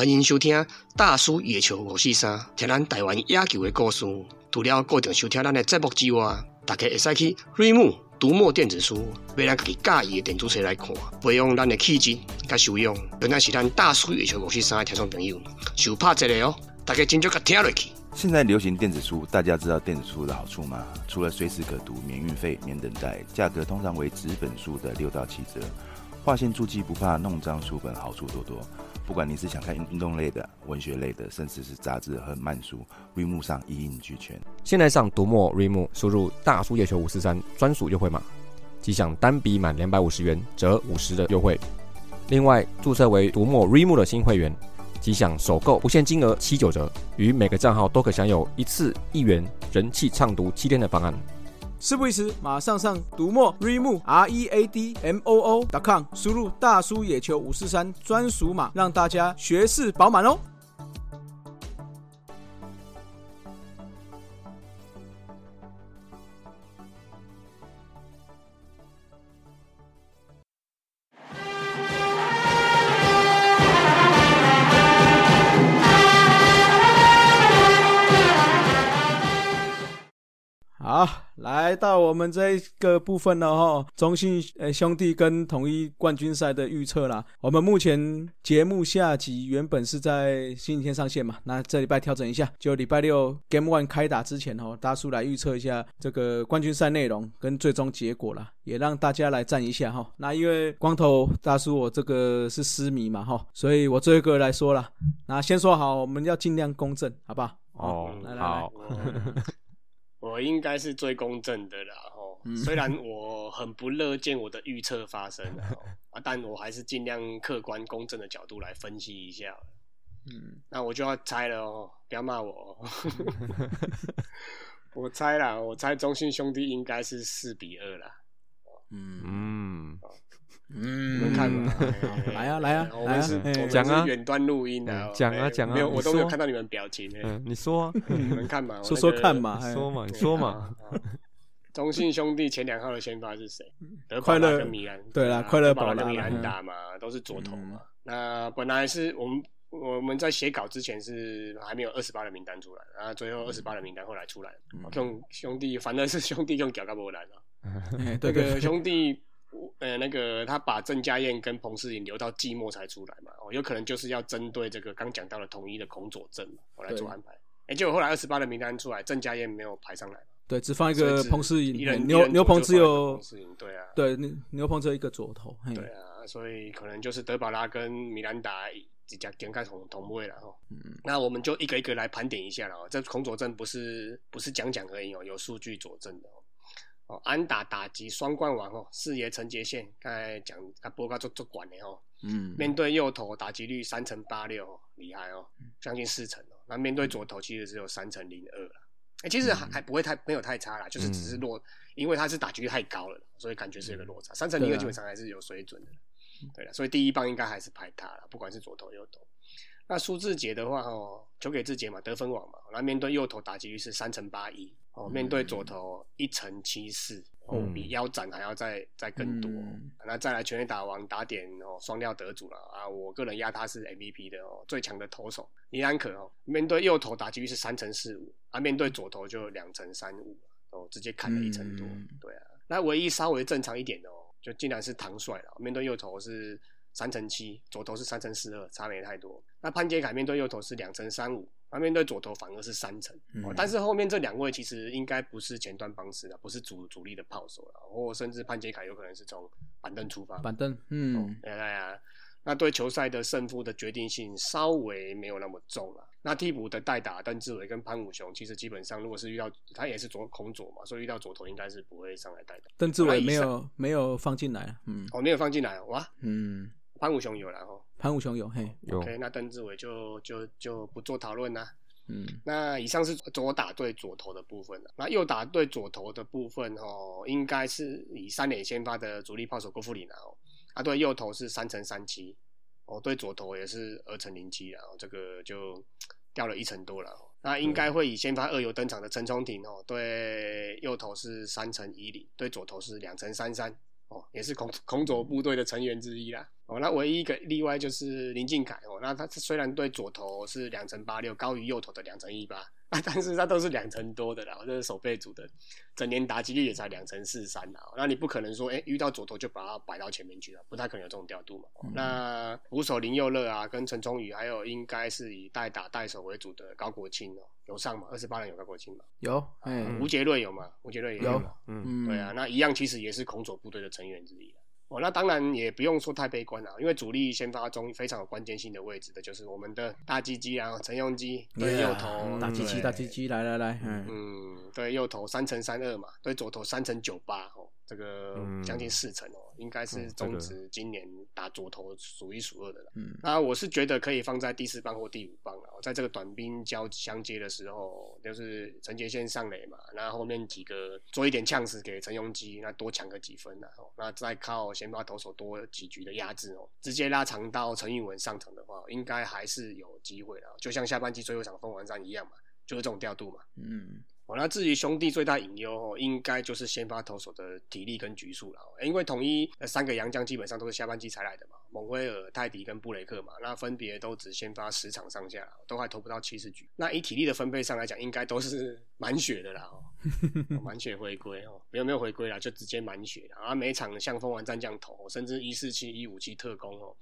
欢迎收听大叔野球五四三，听咱台湾野球的故事。除了固定收听咱的节目之外，大家会使去瑞木读墨电子书，买咱自己介意的电子书来看，培养咱的气质甲修养。原来是咱大叔野球五四三的听众朋友，受拍一个哦，大家真足甲听落去。现在流行电子书，大家知道电子书的好处吗？除了随时可读、免运费、免等待，价格通常为纸本书的六到七折。划线注记不怕弄脏书本，好处多多。不管你是想看运动类的、文学类的，甚至是杂志和漫书，，Reimu 上一应俱全。现在上读墨瑞木，输入大叔月球五四三专属优惠码，即享单笔满两百五十元折五十的优惠。另外，注册为读墨瑞木的新会员，即享首购不限金额七九折，与每个账号都可享有一次一元人气畅读七天的方案。事不宜迟，马上上读墨 r e m o r e a d m o o dot com，输入大叔野球五四三专属码，让大家学识饱满哦。好，来到我们这个部分了哈，中信呃兄弟跟统一冠军赛的预测啦。我们目前节目下集原本是在星期天上线嘛，那这礼拜调整一下，就礼拜六 Game One 开打之前哦，大叔来预测一下这个冠军赛内容跟最终结果啦，也让大家来站一下哈。那因为光头大叔我这个是私迷嘛哈，所以我最后一个来说了。那先说好，我们要尽量公正，好不好？哦来，来来好，我应该是最公正的啦，吼。虽然我很不乐见我的预测发生啊，啊，但我还是尽量客观公正的角度来分析一下。嗯，那我就要猜了哦，不要骂我哦。我猜啦，我猜中信兄弟应该是四比二啦。嗯嗯，嗯。你们看嘛，哎来啊来啊我们是我们讲啊。是远端录音的讲啊哎讲啊你没有我都没有说看到你们表情哎，嗯，你说啊，你们看嘛，我说那个说看嘛，哎。说嘛，你说嘛，中信兄弟前两号的先发是谁？快乐拉跟米兰。对啦啊快乐宝拉德保拉跟米兰达嘛，都是左投嘛。那本来是我们我们在写稿之前是还没有二十八的名单出来，然后最后二十八的名单后来出来。了。兄兄弟，反正是兄弟用脚高波兰啊。哎对对这个兄弟，呃，那个他把郑家燕跟彭世颖留到季末才出来嘛，哦，有可能就是要针对这个刚讲到的统一的孔佐镇嘛，我来做安排。哎，结果后来二十八的名单出来，郑家燕没有排上来嘛。对，只放一个彭世人哎牛牛棚只有彭世颖，对啊，对牛牛棚只有一个左投，对啊，所以可能就是德保拉跟米兰达几家点开同同位了哈。嗯那我们就一个一个来盘点一下了哦。这孔佐证不是不是讲讲而已哦，有数据佐证的哦。哦，安打打击双冠王哦，四爷陈杰宪刚才讲他波高做做管的哦。嗯面对右投打击率三成八六，哦厉害哦，将近四成哦。那面对左投其实只有三成零二了。哎、其实还还不会太没有太差啦，就是只是落，因为他是打击率太高了，所以感觉是有个落差。三成零二基本上还是有水准的，对了，所以第一棒应该还是排他了，不管是左投右投。那苏志杰的话哦，球给志杰嘛，得分王嘛，那面对右投打击率是三成八一，哦，面对左投一成七四，哦，嗯比腰斩还要再再更多。嗯那再来全垒打王打点哦，双料得主了啊！我个人压他是 MVP 的哦，最强的投手尼安可哦，面对右投打击率是三成四五，啊，面对左投就两成三五哦，直接砍了一成多。嗯对啊，那唯一稍微正常一点的哦，就竟然是唐帅了，面对右投是三乘七，左投是三乘四二，差没太多。那潘杰凯面对右投是两乘三五，那面对左投反而是三乘。但是后面这两位其实应该不是前端帮式的，不是主主力的炮手了，或甚至潘杰凯有可能是从板凳出发。板凳，嗯对啊，那对球赛的胜负的决定性稍微没有那么重了。那替补的代打邓志伟跟潘武雄，其实基本上如果是遇到他也是左空左嘛，所以遇到左投应该是不会上来代打。邓志伟没有没有放进来，嗯哦，没有放进来哇，嗯，潘武雄有了哦。潘武雄有嘿，有 OK，那邓志伟就就就不做讨论啦。嗯那以上是左打对左投的部分了，那右打对左投的部分哦，应该是以三垒先发的主力炮手郭富里拿哦，啊对右投是三乘三七，哦对左投也是二乘零七啊，哦这个就掉了一成多了、哦。那应该会以先发二游登场的陈冲廷哦，对右投是三乘一零，对左投是两乘三三。哦，也是孔孔左部队的成员之一啦。哦，那唯一一个例外就是林敬凯哦，那他虽然对左投是两成八六，高于右投的两成一八，啊，但是他都是两成多的啦，这是守备组的，整年打击率也才两成四三啦，那你不可能说，哎，遇到左投就把他摆到前面去了，不太可能有这种调度嘛。那捕手林佑乐啊，跟陈忠宇，还有应该是以代打代手为主的高国庆哦，有上嘛？二十八人有高国庆嘛？有，哎，吴杰瑞有嘛？吴杰瑞也有嘛？嗯，对啊，那一样其实也是空左部队的成员之一。哦，那当然也不用说太悲观了，因为主力先发中非常有关键性的位置的，就是我们的大鸡鸡啊，陈用基对右投，大鸡鸡，大鸡鸡，来来来，嗯嗯，对右投三乘三二嘛，对左投三乘九八哦。这个将近四成哦，应该是中职今年打左投数一数二的了。嗯，那我是觉得可以放在第四棒或第五棒了。在这个短兵交相接的时候，就是陈杰先上垒嘛，那后面几个做一点呛死给陈永基，那多抢个几分呢？哦，那再靠先发投手多几局的压制哦，直接拉长到陈玉文上场的话，应该还是有机会的。就像下半季最后一场封王战一样嘛，就是这种调度嘛。嗯。那至于兄弟最大隐忧哦，应该就是先发投手的体力跟局数了。因为统一三个洋将基本上都是下半季才来的嘛，蒙威尔、泰迪跟布雷克嘛，那分别都只先发十场上下，都还投不到七十局。那以体力的分配上来讲，应该都是满血的啦，满血回归哦，没有没有回归啦，就直接满血啊。每场像封完战将投，甚至一四七、一五七特工哦，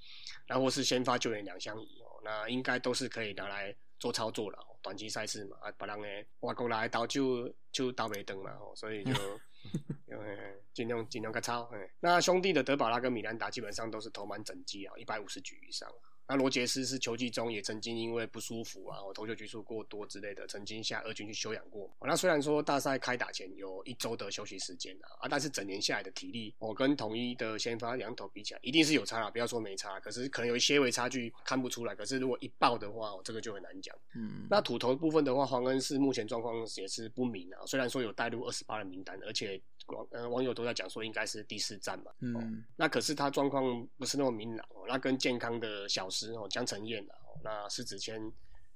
然后是先发救援两相宜哦，那应该都是可以拿来。做操作了，短期赛事嘛，啊，别人诶外国来刀就就刀没灯嘛，吼，所以就 尽量尽量个操。那兄弟的德保拉跟米兰达基本上都是投满整季啊，一百五十局以上。那罗杰斯是球季中也曾经因为不舒服啊，投球局数过多之类的，曾经下二军去休养过。那虽然说大赛开打前有一周的休息时间啊，啊，但是整年下来的体力，我跟统一的先发两头比起来，一定是有差啦。不要说没差，可是可能有一些微差距看不出来。可是如果一爆的话，这个就很难讲。嗯，那土头部分的话，黄恩是目前状况也是不明啊。虽然说有带入二十八的名单，而且网呃网友都在讲说应该是第四站嘛。嗯，那可是他状况不是那么明朗哦。那跟健康的小师哦江承彦。那狮子谦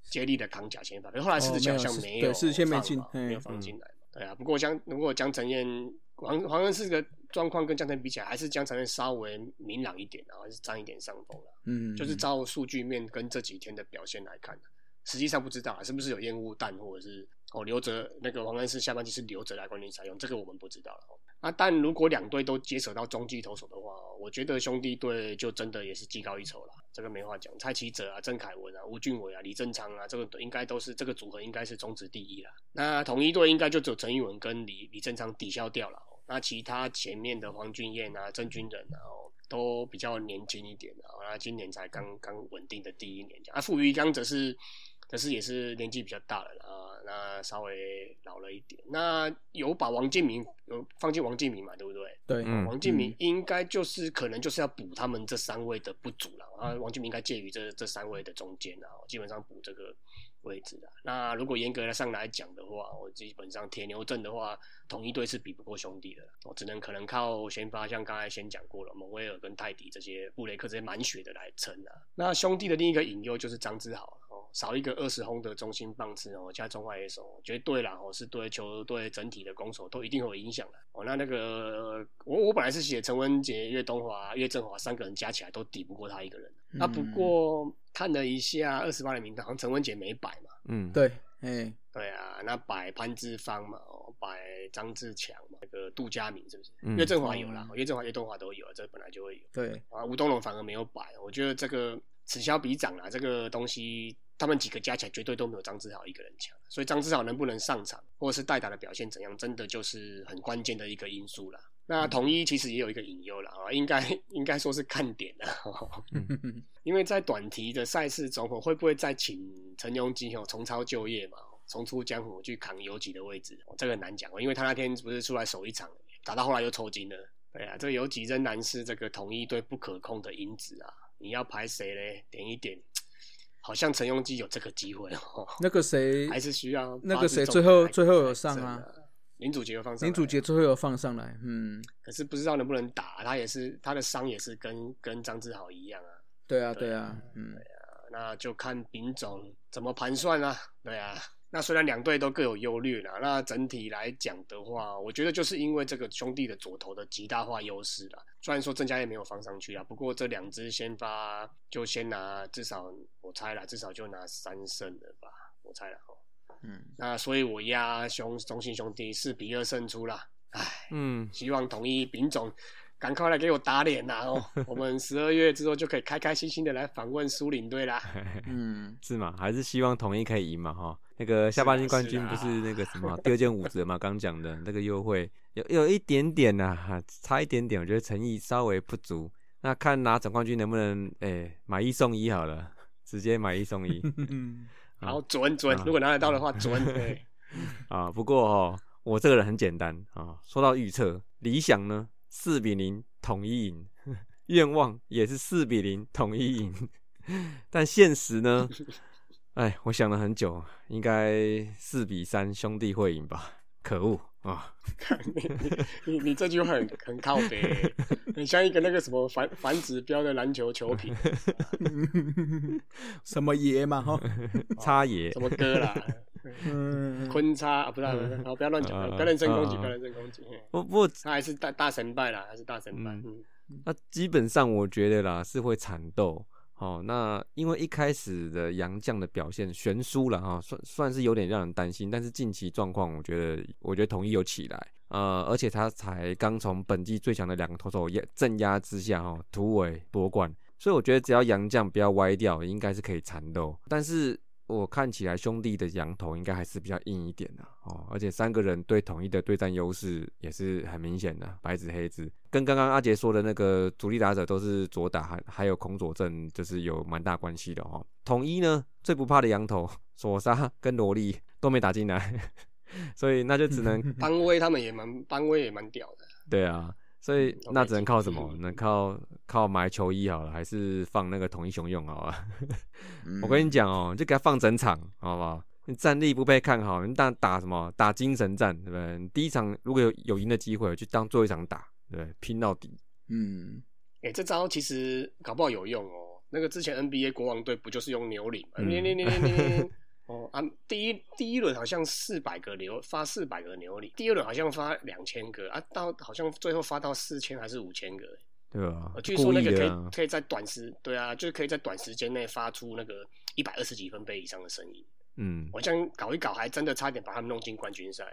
接力的扛甲先发，可是后来狮子谦好像没有，狮子谦没进，没有放进来嘛。对啊，不过江如果江承燕黄黄恩是个状况跟江承比起来，还是江承彦稍微明朗一点，然后是占一点上风了。嗯，就是照数据面跟这几天的表现来看实际上不知道啊是不是有烟雾弹，或者是哦留着那个黄恩是下半季是留着来关联采用，这个我们不知道了。啊，但如果两队都接手到中继投手的话，我觉得兄弟队就真的也是技高一筹了。这个没话讲，蔡奇哲啊、郑凯文啊、吴俊伟啊、李正昌啊，这个应该都是这个组合应该是中职第一了。那统一队应该就只有陈玉文跟李李正昌抵消掉了。那其他前面的黄俊彦啊、郑军仁啊，都比较年轻一点的。那今年才刚刚稳定的第一年，啊，傅余刚则是。可是也是年纪比较大了啊，那稍微老了一点。那有把王建民有放进王建民嘛，对不对？对，王建民应该就是可能就是要补他们这三位的不足了啊。王建民应该介于这这三位的中间啊，基本上补这个。位置的那如果严格的上来讲的话，我基本上铁牛阵的话，统一队是比不过兄弟的，我只能可能靠先发，像刚才先讲过了，蒙威尔跟泰迪这些布雷克这些满血的来撑啊。那兄弟的另一个隐忧就是张志豪哦，少一个二十轰的中心棒次哦，加中外野手，绝对啦哦，是对球队整体的攻守都一定会有影响的哦。那那个我我本来是写陈文杰、岳东华、岳振华三个人加起来都抵不过他一个人，那不过。看了一下二十八的名单，好像陈文杰没摆嘛。嗯，对，哎，对啊，那摆潘志芳嘛，哦，摆张志强嘛，那个杜佳明是不是？岳振华有啦，岳振华、岳东华都有，这本来就会有。对啊，吴东龙反而没有摆，我觉得这个此消彼长啊，这个东西他们几个加起来绝对都没有张志豪一个人强，所以张志豪能不能上场，或者是代打的表现怎样，真的就是很关键的一个因素了。那统一其实也有一个隐忧了啊，应该应该说是看点了，因为在短题的赛事中，会不会再请陈庸基哦重操旧业嘛，重出江湖去扛游击的位置？这个难讲哦，因为他那天不是出来守一场，打到后来又抽筋了。对啊，这个游击仍然是这个统一队不可控的因子啊。你要排谁嘞？点一点，好像陈庸基有这个机会哦。那个谁还是需要那个谁最后最后有上啊？林祖杰有放上，林祖杰最后又放上来，嗯，可是不知道能不能打，他也是他的伤也是跟跟张志豪一样啊，对啊对啊，嗯，对啊，那就看丙总怎么盘算啊，对啊，那虽然两队都各有优劣啦，那整体来讲的话，我觉得就是因为这个兄弟的左投的极大化优势啦。虽然说郑家也没有放上去啊，不过这两支先发就先拿，至少我猜了，至少就拿三胜了吧，我猜了哦。嗯，那所以我压兄中信兄弟四比二胜出啦。唉，嗯，希望统一丙总赶快来给我打脸呐哦！我们十二月之后就可以开开心心的来访问苏领队啦。嗯，是嘛？还是希望统一可以赢嘛？哈，那个下半季冠军不是那个什么 第二件五折嘛？刚讲的那个优惠有有一点点呐、哈，差一点点，我觉得诚意稍微不足。那看拿总冠军能不能哎、买一送一好了，直接买一送一嗯，好准准啊，如果拿得到的话准。对，啊。不过哦，我这个人很简单啊。说到预测，理想呢四比零统一赢，愿望也是四比零统一赢，但现实呢？哎，我想了很久，应该四比三兄弟会赢吧？可恶啊！你你你这句话很很靠北，很像一个那个什么反反指标的篮球球评，什么爷嘛哈，差爷什么哥啦，嗯，坤叉啊，不是啊，好不要乱讲，啊不要人身攻击，啊不要人身攻击。不不过他还是大大神败啦，还是大神败。嗯嗯那基本上我觉得啦是会缠斗。哦，那因为一开始的杨将的表现悬殊了哈，算算是有点让人担心。但是近期状况，我觉得我觉得统一有起来，呃，而且他才刚从本季最强的两个投手压镇压之下哈，突围夺冠，所以我觉得只要杨将不要歪掉，应该是可以缠斗。但是我看起来兄弟的羊头应该还是比较硬一点的哦，而且三个人对统一的对战优势也是很明显的，白纸黑字。跟刚刚阿杰说的那个主力打者都是左打，还还有孔左正，就是有蛮大关系的哦。统一呢最不怕的羊头索沙跟罗莉都没打进来，所以那就只能 邦威他们也蛮邦威也蛮屌的，对啊，所以那只能靠什么？能靠靠买球衣好了，还是放那个统一熊用好了？嗯我跟你讲哦，就给他放整场，好不好？你战力不被看好，你当打什么？打精神战，对不对？你第一场如果有有赢的机会，就当做一场打，对？拼到底。嗯，哎、这招其实搞不好有用哦。那个之前 NBA 国王队不就是用牛铃嘛？嗯牛铃铃铃铃哦啊，第一第一轮好像四百个牛发四百个牛铃，第二轮好像发两千个啊，到好像最后发到四千还是五千个。对吧呃？据说那个可以啊，可以在短时对啊，就是可以在短时间内发出那个一百二十几分贝以上的声音。嗯我这样搞一搞，还真的差点把他们弄进冠军赛。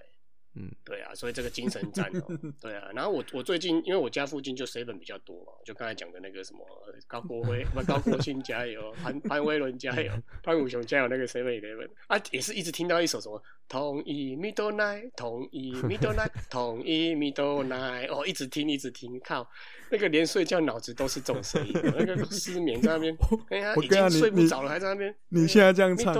嗯，对啊，所以这个精神战哦，对啊。然后我我最近因为我家附近就 seven 比较多嘛，就刚才讲的那个什么呃高国辉 不高国庆加油，潘潘威伦加油，潘武雄加油那个 seven eleven 啊，也是一直听到一首什么同一 middle night，同一 middle night，同一 middle night，哦，一直听一直听，靠，那个连睡觉脑子都是这种声音，那个失眠在那边，哎呀，已经睡不着了，还在那边。你现在这样唱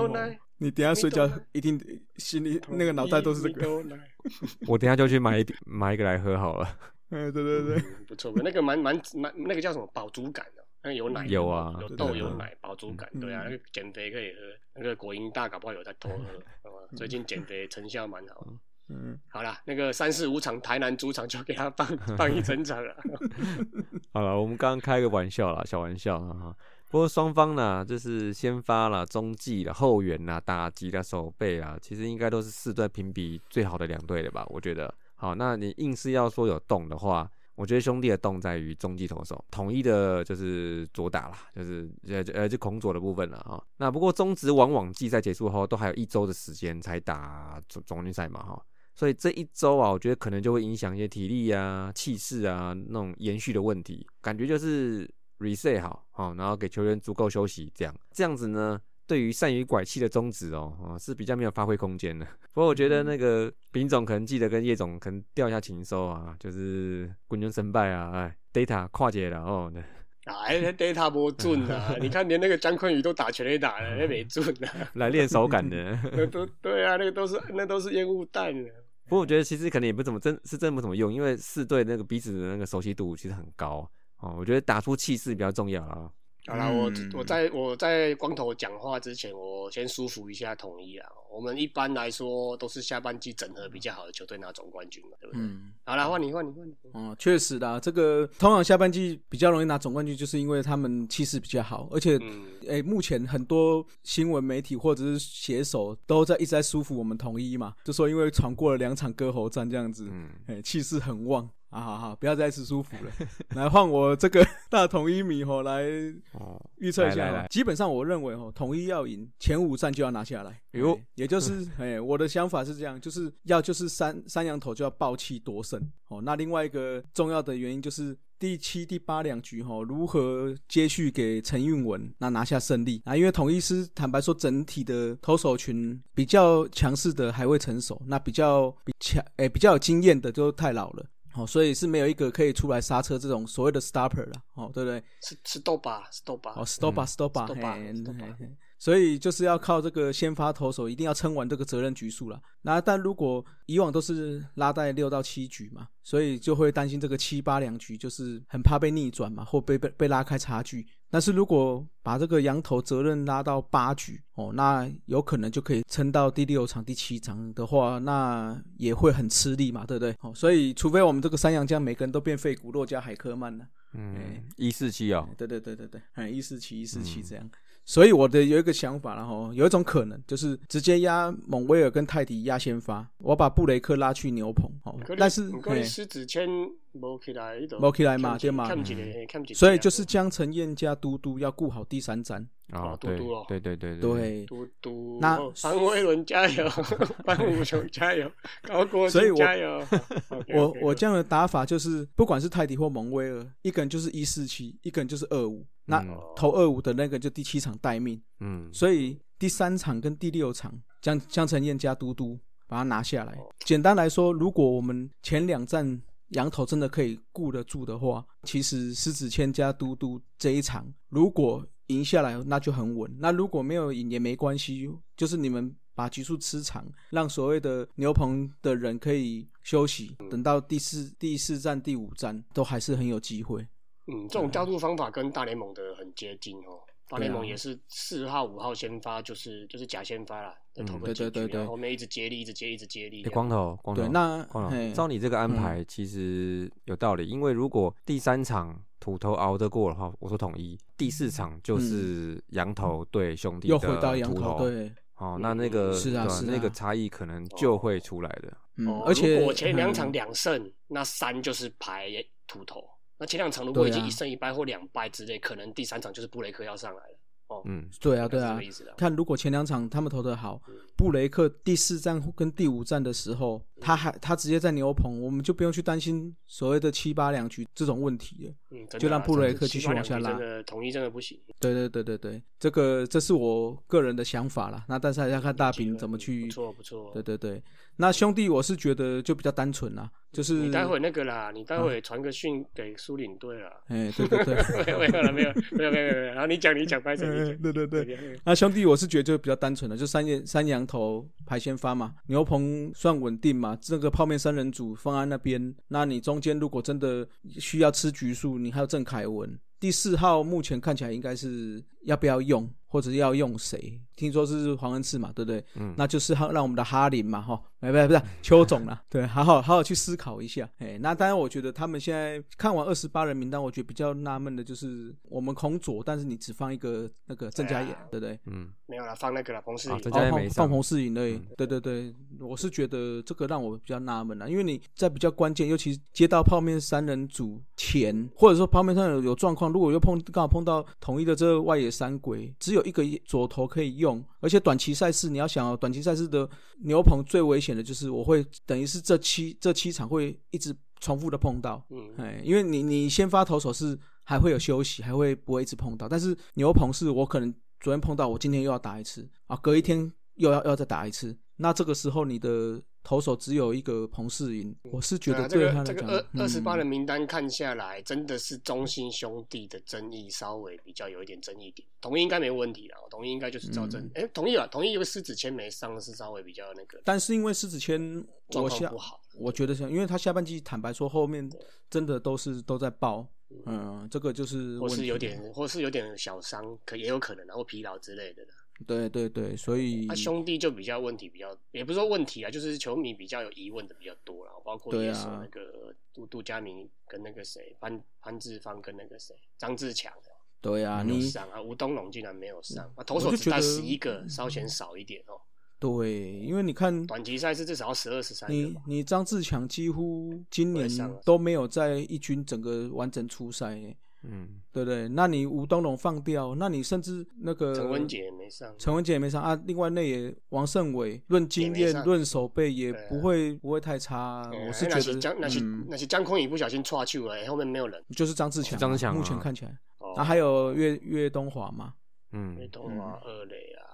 你等一下睡觉一定心里那个脑袋都是这个 我等一下就去买一买一个来喝好了。哎，对对对，嗯不错，那个蛮蛮蛮那个叫什么饱足感的、那个有奶有啊有豆有奶，饱足感，嗯对啊，那个减肥可以喝，那个果蝇大搞不好有在偷喝？最近减肥成效蛮好。嗯，好啦，那个三四五场台南主场就给他放放一整场了。好了，我们刚刚开个玩笑啦，小玩笑啊哈。不过双方呢，就是先发了、中继啦、后援啦、打击啦、守备啊，其实应该都是四队评比最好的两队了吧？我觉得。好，那你硬是要说有动的话，我觉得兄弟的动在于中继投手，统一的就是左打啦，就是呃呃就孔左的部分了哈。那不过中职往往季赛结束后都还有一周的时间才打总总冠军赛嘛哈。所以这一周啊，我觉得可能就会影响一些体力啊、气势啊那种延续的问题。感觉就是 reset 好，好、然后给球员足够休息，这样这样子呢，对于善于拐气的中指哦，哦是比较没有发挥空间的。不过我觉得那个丙总可能记得跟叶总可能掉一下情收啊，就是滚军胜败啊，哎，data 跨界了哦。哎那，data 不准啊！你看，连那个张坤宇都打全垒打了，那没准啊！来练手感的。那都对啊，那个都是那都是烟雾弹啊。不过我觉得其实可能也不怎么真是真不怎么用，因为四队那个彼此的那个熟悉度其实很高哦。我觉得打出气势比较重要啊。好啦，我嗯我在我在光头讲话之前，我先舒服一下统一啊。我们一般来说都是下半季整合比较好的球队拿总冠军嘛，对不对？嗯，好啦，换你换你换你。哦，确实的，这个通常下半季比较容易拿总冠军，就是因为他们气势比较好，而且嗯，诶，目前很多新闻媒体或者是写手都在一直在舒服我们统一嘛，就说因为闯过了两场割喉战这样子，嗯，哎，气势很旺啊！好好，不要再吃舒服了，来换我这个 大统一迷吼来哦，预测一下哦。来来来基本上我认为吼，统一要赢前五战就要拿下来。哟哎也就是 哎，我的想法是这样，就是要就是三三羊头就要爆气夺胜哦。那另外一个重要的原因就是。第七、第八两局哈，如何接续给陈运文那拿下胜利啊？因为统一师坦白说，整体的投手群比较强势的还未成熟，那比较比强诶、比较有经验的就太老了。哦，所以是没有一个可以出来刹车这种所谓的 stopper 了，哦，对不对？是是豆吧，是豆吧哦。stopa，Stopa，嘿 Stopa 嘿嘿所以就是要靠这个先发投手一定要撑完这个责任局数了。那但如果以往都是拉在六到七局嘛，所以就会担心这个七八两局就是很怕被逆转嘛，或被被被拉开差距。但是如果把这个羊头责任拉到八局哦，那有可能就可以撑到第六场、第七场的话，那也会很吃力嘛，对不对？哦，所以除非我们这个三羊将每个人都变废骨洛加海科曼了。嗯，一四七哦，对对对对对，哎，一四七一四七这样。所以我的有一个想法然后有一种可能就是直接压蒙威尔跟泰迪压先发，我把布雷克拉去牛棚，哦，但是可以狮子签无起来，没起来嘛对嘛？所以就是江晨燕加嘟嘟要顾好第三站，啊，对嘟嘟哦对对对对，嘟嘟，那哦范威伦加油，范武雄加油，高国所以我加油。我我这样的打法就是，不管是泰迪或蒙威尔，一个人就是一四七，一个人就是二五，那嗯。投二五的那个就第七场待命，嗯，所以第三场跟第六场江江晨燕加嘟嘟把它拿下来。哦。简单来说，如果我们前两站羊头真的可以顾得住的话，其实狮子谦加嘟嘟这一场如果赢下来，那就很稳。那如果没有赢也没关系，就是你们。把局数吃长，让所谓的牛棚的人可以休息，等到第四第四站、第五站都还是很有机会。嗯，这种调度方法跟大联盟的很接近哦。大联盟也是四号、五号先发，就是就是假先发啦，再投嗯。个几局，对对对对。然后后面一直接力，一直接，一直接力。光头，光头，对，那光头，照你这个安排，其实有道理。因为如果第三场土头熬得过的话，我说统一；第四场就是羊头对兄弟又的回到羊头，对，哦，那那个是啊是啊。那个差异可能就会出来的。嗯，哦而且如果前两场嗯。两胜，那三就是排土头。那前两场如果已经一胜一败或两败之类，可能第三场就是布雷克要上来了。哦，嗯，对啊，对啊看如果前两场他们投的好嗯，布雷克第四站跟第五站的时候，他还他直接在牛棚，我们就不用去担心所谓的七八两局这种问题了。嗯，啊就让布雷克继续往下拉局真的统一真的不行。对对对对对，这个这是我个人的想法啦。那但是还要看大饼怎么去不。错不错。对对对，那兄弟我是觉得就比较单纯啦，就是你待会那个啦，你待会传个讯给苏领队啦。哎，对对对，没有没有了，没有没有没有没有。然后你讲你讲，白神你讲。对对对。对那兄弟，我是觉得就比较单纯了，就三羊三羊头排先发嘛，牛棚算稳定嘛，这个泡面三人组放在那边，那你中间如果真的需要吃橘树，你还有郑凯文，第四号目前看起来应该是要不要用，或者要用谁？听说是黄恩赐嘛，对不对？嗯那就是让让我们的哈林嘛，哈，哎，不是不是邱总啦，对，好好好好去思考一下。哎，那当然，我觉得他们现在看完二十八人名单，我觉得比较纳闷的就是我们孔左，但是你只放一个那个郑嘉对啊，演对不对？嗯，没有啦，放那个了，彭世颖啊郑。嘉哦也没放放红世颖而已嗯对对对，我是觉得这个让我比较纳闷了，因为你在比较关键，尤其接到泡面三人组前，或者说泡面上有有状况，如果又碰刚好碰到统一的这个外野三鬼，只有一个左投可以用，而且短期赛事你要想哦，短期赛事的牛棚最危险的就是我会等于是这七这七场会一直重复的碰到，嗯，哎，因为你你先发投手是还会有休息，还会不会一直碰到，但是牛棚是我可能昨天碰到，我今天又要打一次啊，隔一天又要又要再打一次，那这个时候你的投手只有一个彭世银，我是觉得这个对他来讲，这个二二十八嗯人名单看下来，真的是中心兄弟的争议稍微比较有一点争议点。同意应该没问题啦，统一应该就是赵正嗯。哎、统一啊，统一有个狮子谦没上是稍微比较那个但是因为狮子谦，状我下况不好。我觉得像，因为他下半季坦白说后面真的都是都在爆，嗯，这个就是或是有点，或是有点小伤，可也有可能啊，或疲劳之类的啦。对对对，所以他、兄弟就比较问题比较，也不是说问题啊，就是球迷比较有疑问的比较多啦，包括对啊那个杜杜佳明跟那个谁潘潘志芳跟那个谁张志强，对啊，没有你上啊，吴东龙竟然没有上，啊，投手只带十一个，稍显少一点哦。对，因为你看短期赛是至少要十二十三个你张志强几乎今年都没有在一军整个完整出赛耶，嗯，对不对？那你吴东龙放掉，那你甚至那个陈文杰也没上，陈文杰也没上啊。另外那也王胜伟，论经验、论手背也不会不会太差我是觉得那是江那些江空宇不小心岔去了，后面没有人。就是张志强，张志强啊。目前看起来。哦。啊，还有岳岳东华嘛，嗯。岳，东华二垒啊，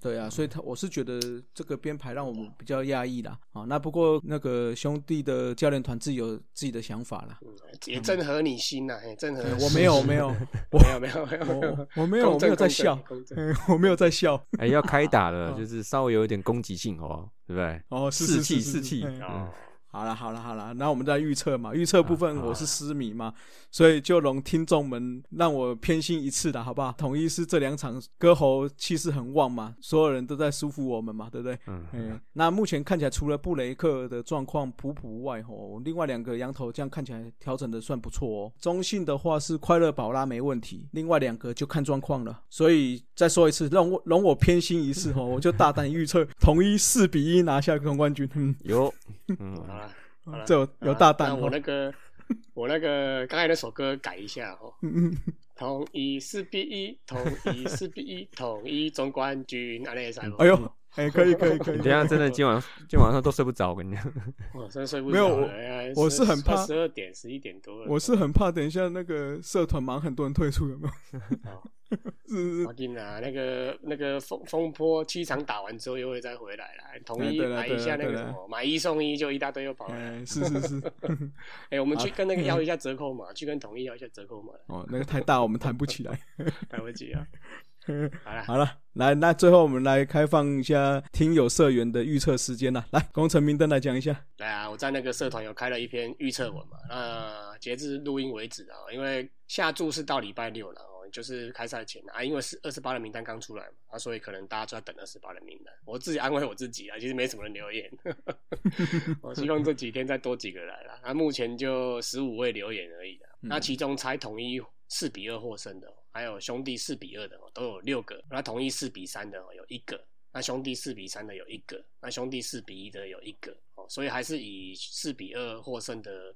对啊，所以他我是觉得这个编排让我们比较压抑啦。啊，那不过那个兄弟的教练团自己有自己的想法啦。嗯也正合你心呐，也正合我 没有，我没有，没有没有没有没有我我没有，我没有在笑，我没有在笑。哎，要开打了，哦就是稍微有一点攻击性，好不好？对不对？哦，士气士气嗯哦，好了好了好了，那我们再预测嘛，预测部分啊我是失迷嘛，所以就容听众们让我偏心一次的好不好？统一是这两场歌喉气势很旺嘛，所有人都在舒服我们嘛，对不对？嗯，嗯，那目前看起来除了布雷克的状况普普外吼，另外两个羊头这样看起来调整的算不错哦。中性的话是快乐宝拉没问题，另外两个就看状况了。所以再说一次，让我容我偏心一次 哦，我就大胆预测统一四比一拿下总冠军。嗯，有，嗯，好了好了，这有有大胆哦。我那个我那个刚才那首歌改一下哦，嗯嗯，统一四比一，统一四比一，统一总冠军，安尼才哎呦，哎，可以可以可以你等一。下真的今晚 今晚上都睡不着，我跟你讲。我真的睡不着没有我是很怕十二点十一点多了，我是很怕等一下那个社团忙很多人退出，有没有？哦是是我跟你讲，那个那个风风波七场打完之后又会再回来了，统一买一下那个什么买一送一，就一大堆又跑来是是是。哎，我们去跟那个要一下折扣码，去跟统一要一下折扣码，哦，那个太大，我们谈不起来。谈不起啊。好了，好了，来，那最后我们来开放一下听友社员的预测时间啦。来，工程明灯来讲一下。来啊！我在那个社团有开了一篇预测文嘛，那截至录音为止啊，因为下注是到礼拜六了哦，就是开赛前啊，因为是二十八的名单刚出来嘛，啊，所以可能大家就在等二十八的名单。我自己安慰我自己啊，其实没什么人留言，我希望这几天再多几个来啦。那目前就十五位留言而已啦，那其中才统一四比二获胜的哦，还有兄弟四比二的哦都有六个，那同一四比三的哦有一个，那兄弟四比三的有一个，那兄弟四比一的有一个哦，所以还是以四比二获胜的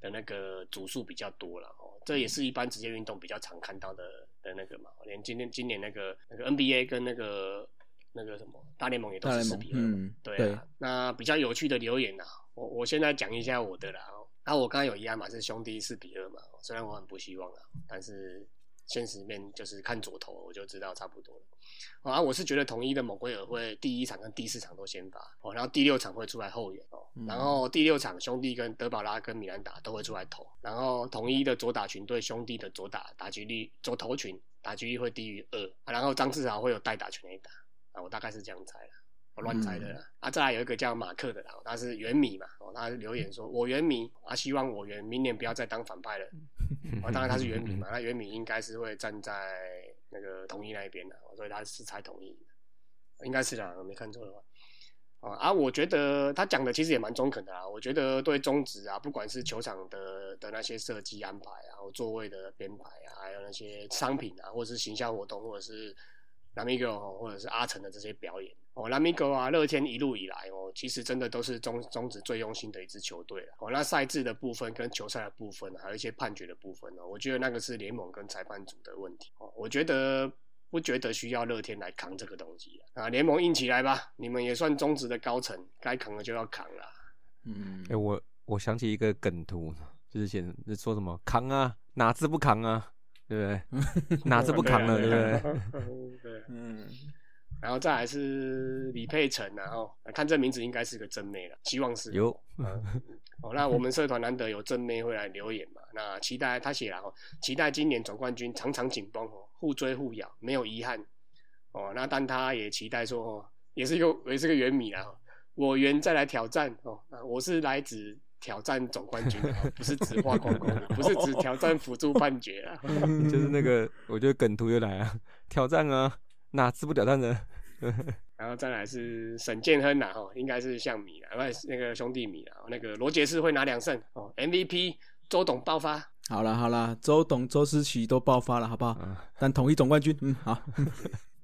的那个组数比较多了哦，这也是一般职业运动比较常看到的的那个嘛，连今天今年那个那个 NBA 跟那个那个什么大联盟也都是四比二嘛，嗯对对。啊，那比较有趣的留言呐、我我现在讲一下我的啦哦，那、我刚刚有压嘛是兄弟四比二嘛，虽然我很不希望啊，但是现实面就是看左投我就知道差不多了。哦啊，我是觉得统一的蒙圭尔会第一场跟第四场都先发哦，然后第六场会出来后援哦，嗯然后第六场兄弟跟德保拉跟米兰达都会出来投，然后统一的左打群对兄弟的左打打击率左投群打击率会低于二、啊，然后张志豪会有代打全垒打啊，我大概是这样猜啦。我乱猜的啦、啊！再来有一个叫马克的啦，他是原米嘛，哦，他留言说我原米啊，希望我原明年不要再当反派了。哦，当然他是原名嘛，那原名应该是会站在那个统一那一边的，哦所以他是猜统一的，应该是啦，我没看错的话。啊啊，我觉得他讲的其实也蛮中肯的啦。我觉得对中职啊，不管是球场的的那些设计安排啊，或座位的编排啊，还有那些商品啊，或者是行销活动，或者是 Lamigo 或者是阿成的这些表演哦，Lamigo 啊，乐天一路以来哦，其实真的都是中中职最用心的一支球队了。哦，那赛制的部分跟球赛的部分，还有一些判决的部分呢，我觉得那个是联盟跟裁判组的问题哦。我觉得不觉得需要乐天来扛这个东西啊，啊联盟硬起来吧，你们也算中职的高层，该扛的就要扛啦。嗯哎、，我我想起一个梗图，就是写是说什么扛啊，哪次不扛啊，对不对？哪次不扛了，对不对？对？嗯，然后再来是李佩晨，然后看这名字应该是个真妹了，希望是有，哦，那我们社团难得有真妹会来留言嘛？那期待他写了哦，期待今年总冠军场场紧绷哦，互追互咬，没有遗憾哦。那但他也期待说哦，也是一个也是个原米啊，哦我原再来挑战哦。啊，我是来指挑战总冠军 不是只画框框的，不是只挑战辅助判决啊。就是那个，我觉得梗图又来了，挑战啊，哪次不挑战呢？然后再来是沈建亨呐，哦，应该是像米啊，不是那个兄弟米啊，那个罗杰斯会拿两胜哦，MVP 周董爆发好了好了，周董、周思琪都爆发了，好不好？嗯但统一总冠军，嗯，好，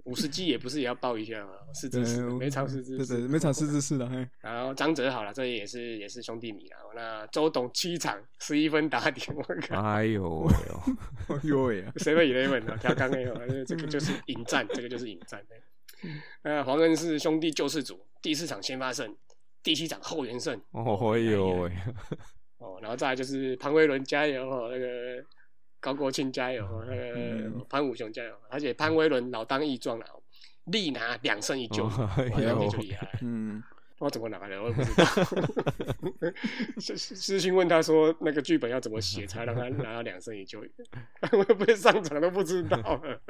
五十 G 也不是也要报一下吗？四支对四，每场四支四，对对，每场四支四了，嘿，然后张哲好了，这也是也是兄弟迷啊。那周董七场十一分打点，我靠，哎呦喂哦，哎呦喂啊，seven eleven 啊，调刚那个，这个就是引战，这个就是引战。呃，黄恩是兄弟救世主，第四场先发胜，第七场后援胜。哦哎呦喂，哦，然后再来就是潘威伦加油哦，那个高国庆加油哦，那个嗯潘武雄加油，而且潘威伦老当益壮了哦，力拿两胜一救，就厉害。嗯，我怎么拿的，我也不知道。私私信问他说，那个剧本要怎么写才让他拿到两胜一救？会不会上场都不知道了。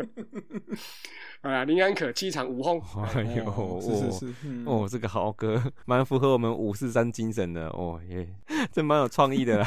啊，林安可七场五轰，哎呦哦是是是，嗯哦，这个豪哥蛮符合我们五四三精神的哦耶，这蛮有创意的啦。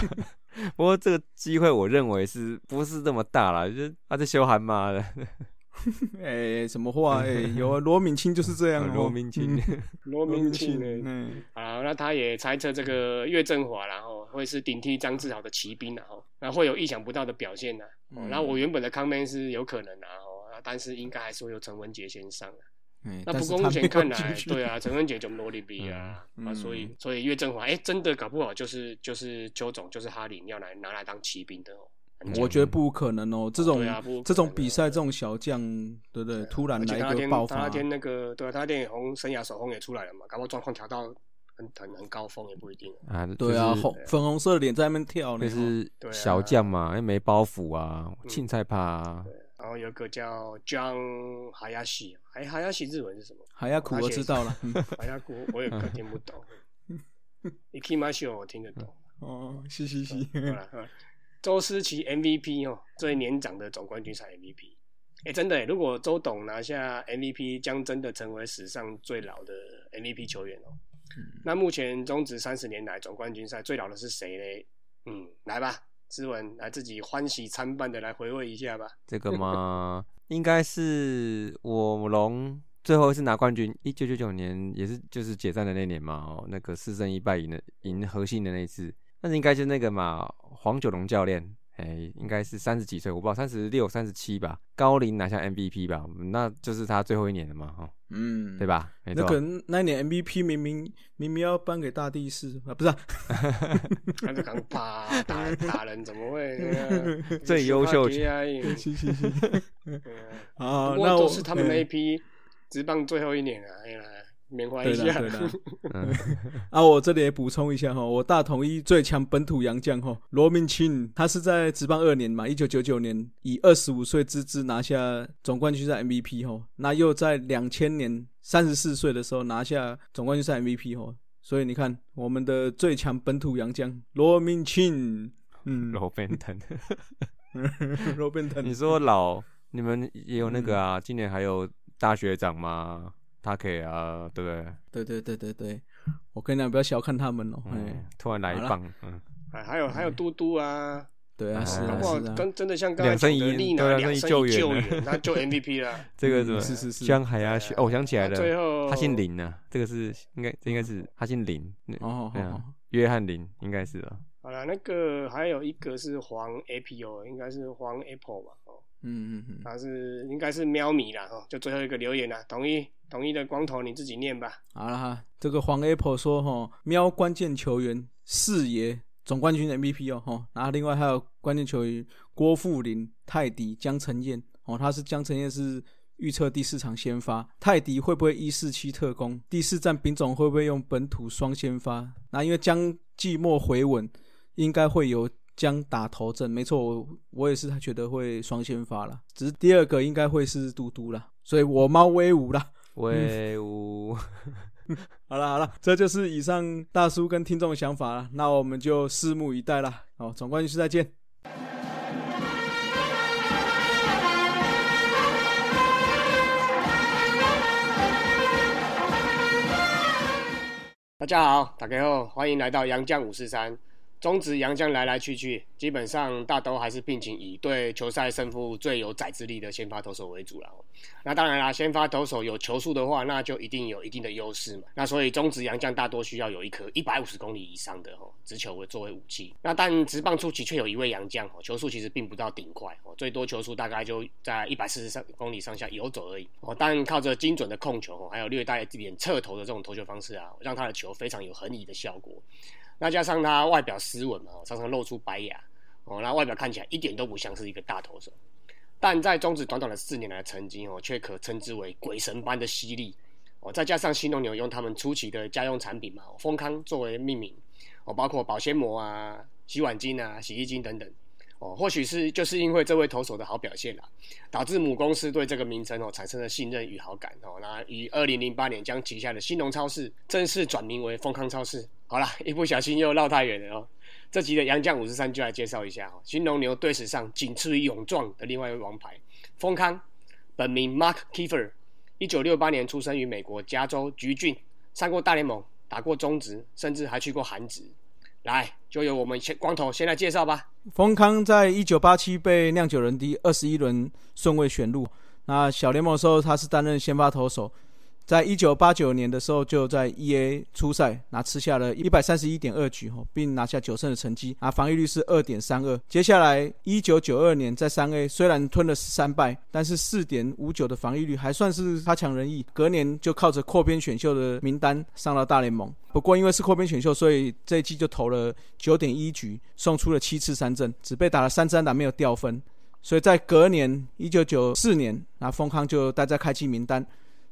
不过这个机会我认为是不是这么大啦？就是他在修韩嘛的，哎，什么话？哎，有啊，罗敏清就是这样哦，罗明清嗯 罗明庆呢？嗯，好，那他也猜测这个岳振华，然后会是顶替张志豪的骑兵，然后那会有意想不到的表现呢。哦嗯那我原本的 comment 是有可能啊，哦，啊但是应该还是会有陈文杰先上啊。哎那不过目前看来对啊，陈文杰就罗里比啊，嗯啊，所以所以岳振华，哎，真的搞不好就是就是邱总就是哈林要来拿来当骑兵的哦。我觉得不可能哦，这种这种比赛，这种小将，对不对？突然来个爆发他那，天那个对啊，他那天红生涯首轰也出来了嘛，搞不好状况调到很很很高峰也不一定。啊，对啊，红粉红色的脸在那边跳那，是小将嘛，又没包袱啊，嗯青菜怕啊，然后有个叫 John Hayashi，哎，Hayashi 日文是什么？海亚苦我知道了，嗯好像我我也可听不懂。Ikimashi 我听得懂。哦，是是是，好了，好了周思齐 MVP 哦，最年长的总冠军赛 MVP。哎，真的耶，如果周董拿下 MVP，将真的成为史上最老的 MVP 球员哦。那目前中职三十年来总冠军赛最老的是谁嘞？嗯，来吧，志文来自己欢喜参半的来回味一下吧。这个嘛，应该是我龙最后一次拿冠军，一九九九年也是就是解散的那年嘛，哦，那个四胜一败赢的赢核心的那一次，那应该就是那个嘛黄九龙教练，哎，应该是三十几岁，我不知道三十六、三十七吧，高龄拿下 MVP 吧，那就是他最后一年了嘛，哈，嗯，对？吧？没错，那个那一年 MVP 明明明明要颁给大地士啊，不是啊，他就刚打打打人，怎么会？最优秀球啊！那我都是他们那一嗯批只棒最后一年啊，哎呀，缅怀一下。对的。嗯，啊，我这里也补充一下哈，我大统一最强本土洋将哈。罗明清，他是在职棒二年嘛，一九九九年以二十五岁之姿拿下总冠军赛 MVP 哈，那又在两千年三十四岁的时候拿下总冠军赛 MVP 哈，所以你看我们的最强本土洋将罗明清，嗯，罗宾腾，罗宾腾，你说老，你们也有那个啊，今年还有大学长吗？他可以啊，对不对？对对对对对，我跟你讲，不要小看他们哦，哎、嗯，突然来一棒，嗯，哎还有还有嘟嘟啊，对啊，哦是啊真真的像刚才两讲的丽娜对啊两胜救援一救援，他救 MVP 了。这个么？嗯是是是江海啊，哦，我想起来了，最后他姓林呢，这个是应该这应该是他姓林，哦，约翰林应该是啊，好了，那个还有一个是黄 APO，应该是黄 Apple 吧？哦，嗯嗯嗯，他是应该是喵米啦，哦，就最后一个留言啦，统一统一的光头你自己念吧。好了哈，这个黄 Apple 说哈，喵关键球员四爷总冠军 MVP 哦哈，然后另外还有关键球员郭富林、泰迪、江承彦哦，他是江承彦是预测第四场先发，泰迪会不会一四七特工？第四站丙总会不会用本土双先发？那因为江季末回稳，应该会有江打头阵，没错，我我也是觉得会双先发了，只是第二个应该会是嘟嘟啦，所以我猫威武啦。威武，好了好了，这就是以上大叔跟听众的想法了，那我们就拭目以待啦。好，总冠军赛再见。大家好，大家好，欢迎来到杨绛五四三。中职洋将来来去去，基本上大都还是聘请以对球赛胜负最有宰制力的先发投手为主了。那当然啦，先发投手有球速的话，那就一定有一定的优势嘛。那所以中职洋将大多需要有一颗一百五十公里以上的吼直球为作为武器。那但直棒初期却有一位洋将吼，球速其实并不到顶快哦，最多球速大概就在一百四十三公里上下游走而已哦。但靠着精准的控球哦，还有略带一点侧投的这种投球方式啊，让他的球非常有横移的效果。那加上他外表斯文嘛，常常露出白牙哦，那外表看起来一点都不像是一个大投手，但在中职短短的四年来的成绩哦，却可称之为鬼神般的犀利哦。再加上新农牛用他们初期的家用产品嘛，丰康作为命名哦，包括保鲜膜啊、洗碗巾啊、洗衣巾等等哦，或许是就是因为这位投手的好表现啦，导致母公司对这个名称哦产生了信任与好感哦。那于二零零八年将旗下的新农超市正式转名为丰康超市。好了，一不小心又绕太远了哦。这集的杨将五十三就来介绍一下哈，新农牛队史上仅次于勇壮的另外一位王牌丰康，本名 Mark Kiefer，一九六八年出生于美国加州橘郡，上过大联盟，打过中职，甚至还去过韩职。来，就由我们先光头先来介绍吧。丰康在一九八七被酿酒人第二十一轮顺位选入，那小联盟的时候他是担任先发投手。在一九八九年的时候，就在 E A 初赛拿吃下了一百三十一点二局，并拿下九胜的成绩，啊，防御率是二点三二。接下来一九九二年在三 A 虽然吞了十三败，但是四点五九的防御率还算是差强人意。隔年就靠着扩编选秀的名单上了大联盟，不过因为是扩编选秀，所以这一季就投了九点一局，送出了七次三振，只被打了三支安打，没有掉分。所以在隔年一九九四年，那丰康就待在开季名单。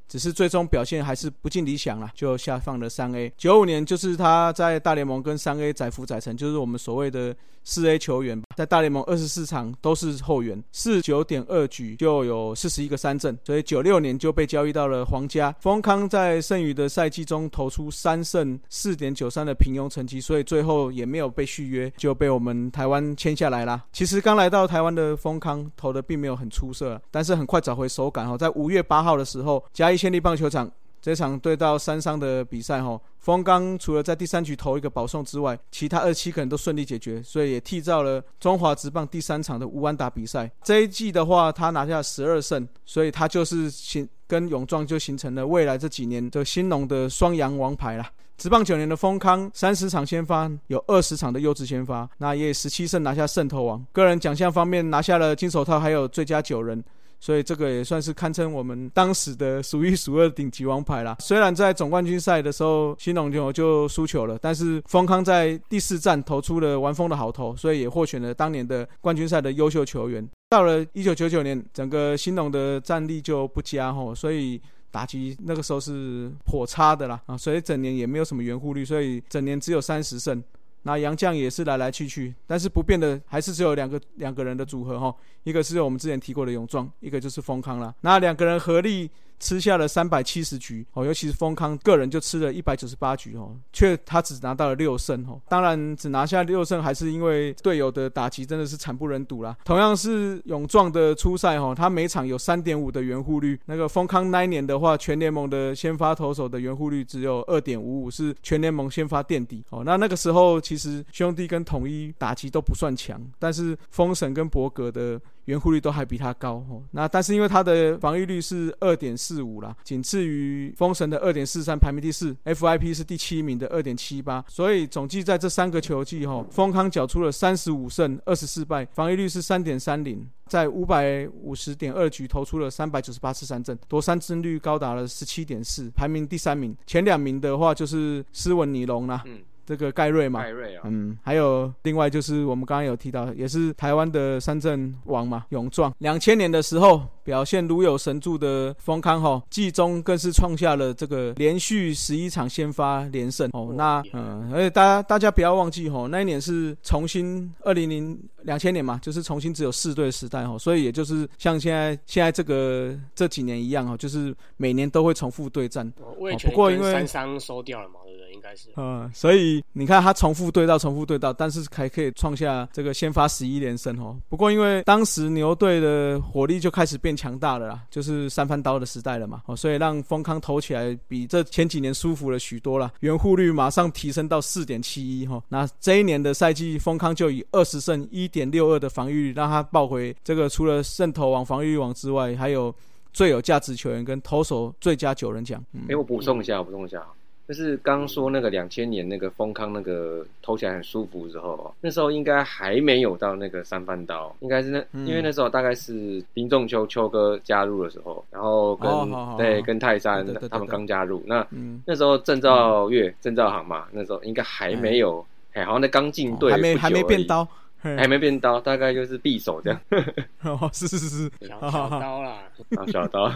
只是最终表现还是不尽理想了，就下放了三 A。九五年就是他在大联盟跟三 A 载浮载沉，就是我们所谓的四 A 球员，在大联盟二十四场都是后援，四九点二局就有四十一个三振，所以九六年就被交易到了皇家。丰康在剩余的赛季中投出三胜四点九三的平庸成绩，所以最后也没有被续约，就被我们台湾签下来啦。其实刚来到台湾的丰康投的并没有很出色，但是很快找回手感哈，在五月八号的时候嘉义。千里棒球场这场对到三商的比赛，哈，丰刚除了在第三局投一个保送之外，其他二七个人都顺利解决，所以也缔造了中华职棒第三场的无安打比赛。这一季的话，他拿下十二胜，所以他就是形跟勇壮就形成了未来这几年的新农的双阳王牌了。职棒九年的丰康，三十场先发，有二十场的优质先发，那也十七胜拿下胜投王。个人奖项方面拿下了金手套，还有最佳九人。所以这个也算是堪称我们当时的数一数二顶级王牌啦。虽然在总冠军赛的时候新龙牛就输球了，但是丰康在第四战投出了完封的好投，所以也获选了当年的冠军赛的优秀球员。到了一九九九年，整个新龙的战力就不佳吼，所以打击那个时候是颇差的啦啊，所以整年也没有什么圆弧率，所以整年只有三十胜。那杨绛也是来来去去，但是不变的还是只有两个两个人的组合哈，一个是我们之前提过的泳装，一个就是丰康啦。那两个人合力。吃下了三百七十局哦，尤其是丰康个人就吃了一百九十八局哦，却他只拿到了六胜哦。当然，只拿下六胜还是因为队友的打击真的是惨不忍睹啦。同样是勇壮的初赛哈，他每场有三点五的圆护率。那个丰康那一年的话，全联盟的先发投手的圆护率只有二点五五，是全联盟先发垫底哦。那那个时候其实兄弟跟统一打击都不算强，但是封神跟伯格的。圆弧率都还比他高哦，那但是因为他的防御率是二点四五啦，仅次于封神的二点四三，排名第四；FIP 是第七名的二点七八，所以总计在这三个球季哈，丰康缴出了三十五胜二十四败，防御率是三点三零，在五百五十点二局投出了三百九十八次三振，夺三振率高达了十七点四，排名第三名。前两名的话就是斯文尼龙啦。这个盖瑞嘛，盖瑞啊，嗯，还有另外就是我们刚刚有提到，也是台湾的三阵王嘛，勇壮。两千年的时候表现如有神助的丰康哈，季中更是创下了这个连续十一场先发连胜哦。那嗯，而且大家大家不要忘记哈，那一年是重新二零零两千年嘛，就是重新只有四队时代哦，所以也就是像现在现在这个这几年一样哦，就是每年都会重复对战。不过因为跟三商收掉了嘛，对不对？应该是。嗯，所以你看他重复对到，重复对到，但是还可以创下这个先发十一连胜哦。不过因为当时牛队的火力就开始变强大了啦，就是三番刀的时代了嘛，哦，所以让丰康投起来比这前几年舒服了许多了，圆护率马上提升到四点七一哈。那这一年的赛季，丰康就以二十胜一点六二的防御率，让他抱回这个除了胜投王、防御率王之外，还有最有价值球员跟投手最佳九人奖。嗯哎、我补充一下，补充一下，就是刚刚说那个两千年那个丰康那个偷起来很舒服之后哦，那时候应该还没有到那个三番刀，应该是那、嗯因为那时候大概是林仲秋秋哥加入的时候，然后跟、对跟泰山他们刚加入，那嗯，那时候郑兆月、郑兆航嘛，那时候应该还没有，哎、好像在刚进队、哦还没还没变，刀，嘿还没变刀，大概就是匕首这样，哦，是是是。是，小刀啦，啊小刀，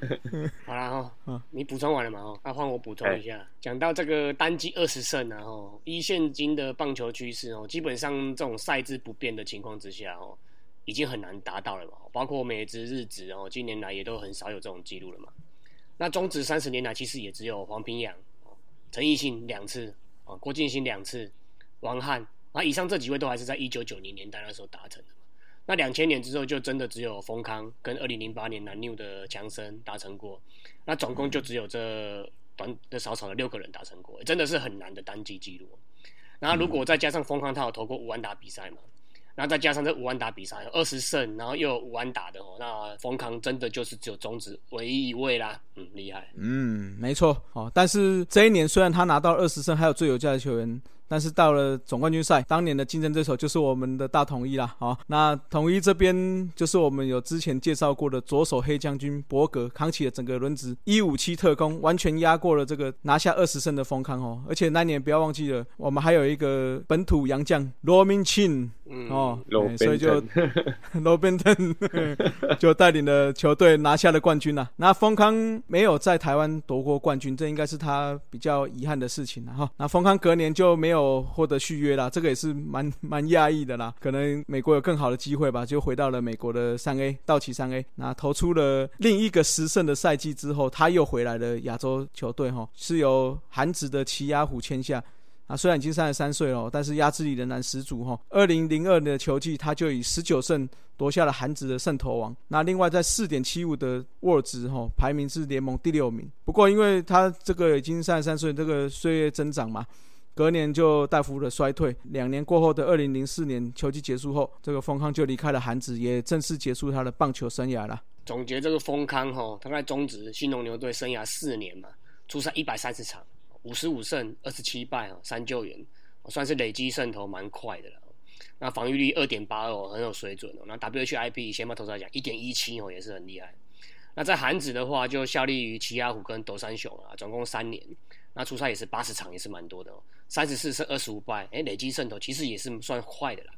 好啦哈嗯，你补充完了嘛哦？那换我补充一下，讲到这个单季二十胜啊哈，依现今的棒球趋势哦，基本上这种赛制不变的情况之下哦，已经很难达到了嘛。包括美职、日职哦，近年来也都很少有这种记录了嘛。那中职三十年来其实也只有黄平洋、哦陈奕迅两次啊、郭敬兴两次，王翰啊，以上这几位都还是在一九九零年代那时候达成的嘛。那两千年之后，就真的只有丰康跟二零零八年南纽的强森达成过，那总共就只有这短的少少的六个人达成过，真的是很难的单季记录。然后如果再加上丰康，他有投过五安打比赛嘛，然后再加上这五安打比赛二十胜，然后又有五安打的哦，那丰康真的就是只有中职唯一一位啦，嗯，厉害。嗯，没错哦。但是这一年虽然他拿到二十胜，还有最有价的球员，但是到了总冠军赛，当年的竞争对手就是我们的大统一啦。好、那统一这边就是我们有之前介绍过的左手黑将军伯格扛起了整个轮值一五七特工，完全压过了这个拿下二十胜的丰康哦。而且那年不要忘记了，我们还有一个本土洋将罗明庆嗯，哦，所以就宾罗宾顿就带领了球队拿下了冠军呐、那丰康没有在台湾夺过冠军，这应该是他比较遗憾的事情了哈。那丰康隔年就没有获得续约啦，这个也是蛮蛮讶异的啦。可能美国有更好的机会吧，就回到了美国的三 A 道奇三 A。那投出了另一个十胜的赛季之后，他又回来了亚洲球队哈，是由韩职的奇亚虎签下。啊，虽然已经三十三岁了，但是压制力仍然十足哈。二零零二年的球季，他就以十九胜夺下了韩职的胜投王。那另外在四点七五的沃值哈，排名是联盟第六名。不过因为他这个已经三十三岁，这个岁月增长嘛，隔年就大幅的衰退。两年过后的二零零四年球季结束后，这个丰康就离开了韩职，也正式结束他的棒球生涯了。总结这个丰康哈，他在中职新农牛队生涯四年嘛，出赛一百三十场，五十五胜二十七败啊，三救援，算是累积胜投蛮快的了。那防御率二点八二，很有水准哦。那 WHIP 先发投手来讲，一点一七哦，也是很厉害。那在韩职的话，就效力于奇亚虎跟斗山熊啊，总共三年。那出赛也是八十场，也是蛮多的哦。三十四胜二十五败，哎，累积胜投其实也是算快的啦。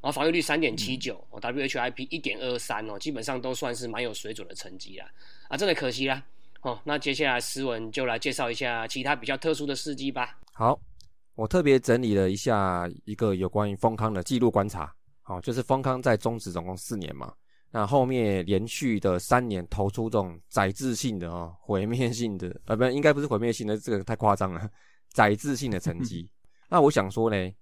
然后防御率三点七九，WHIP 一点二三哦，基本上都算是蛮有水准的成绩啦。啊，真的可惜啦。哦，那接下来诗文就来介绍一下其他比较特殊的事迹吧。好，我特别整理了一下一个有关于丰康的记录观察。好，就是丰康在中职总共四年嘛，那后面连续的三年投出这种载质性的哦，毁灭性的，呃，不，应该不是毁灭性的，这个太夸张了，载质性的成绩。那我想说呢，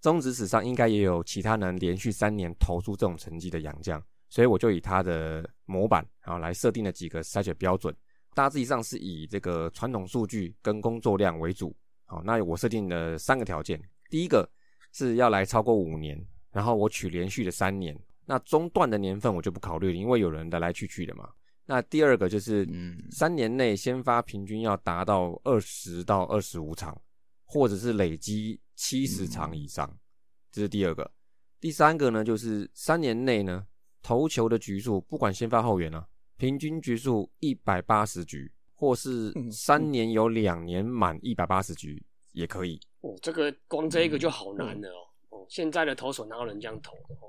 中职史上应该也有其他能连续三年投出这种成绩的洋将，所以我就以他的模板然后来设定了几个筛选标准。大致上是以这个传统数据跟工作量为主。好，那我设定了三个条件，第一个是要来超过五年，然后我取连续的三年。那中断的年份我就不考虑了，因为有人来来去去的嘛。那第二个就是，嗯三年内先发平均要达到二十到二十五场，或者是累积七十场以上，这是第二个。第三个呢，就是三年内呢投球的局数，不管先发后援啊，平均局数一百八十局，或是嗯三年有两年满一百八十局也可以。哦，这个光这一个就好难了哦。哦，现在的投手哪有人这样投的哦？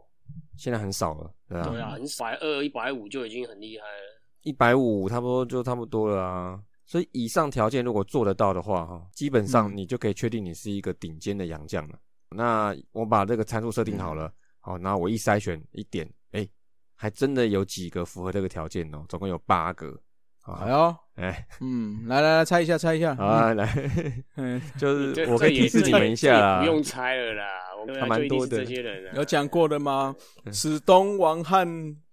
现在很少了，对啊，对啊，很少，二一百五就已经很厉害了。一百五差不多就差不多了啊。所以以上条件如果做得到的话，哈，基本上嗯你就可以确定你是一个顶尖的洋将了。那我把这个参数设定好了，好，然后我一筛选一点，哎，还真的有几个符合这个条件哦，总共有八个。哎呦，哎，嗯，来来来，猜一下，猜一下。好啊，来，嗯，就是我可以提示你们一下啦不。用猜了啦，我们还蛮就一定是多的这些人啊。有讲过的吗？史东、王翰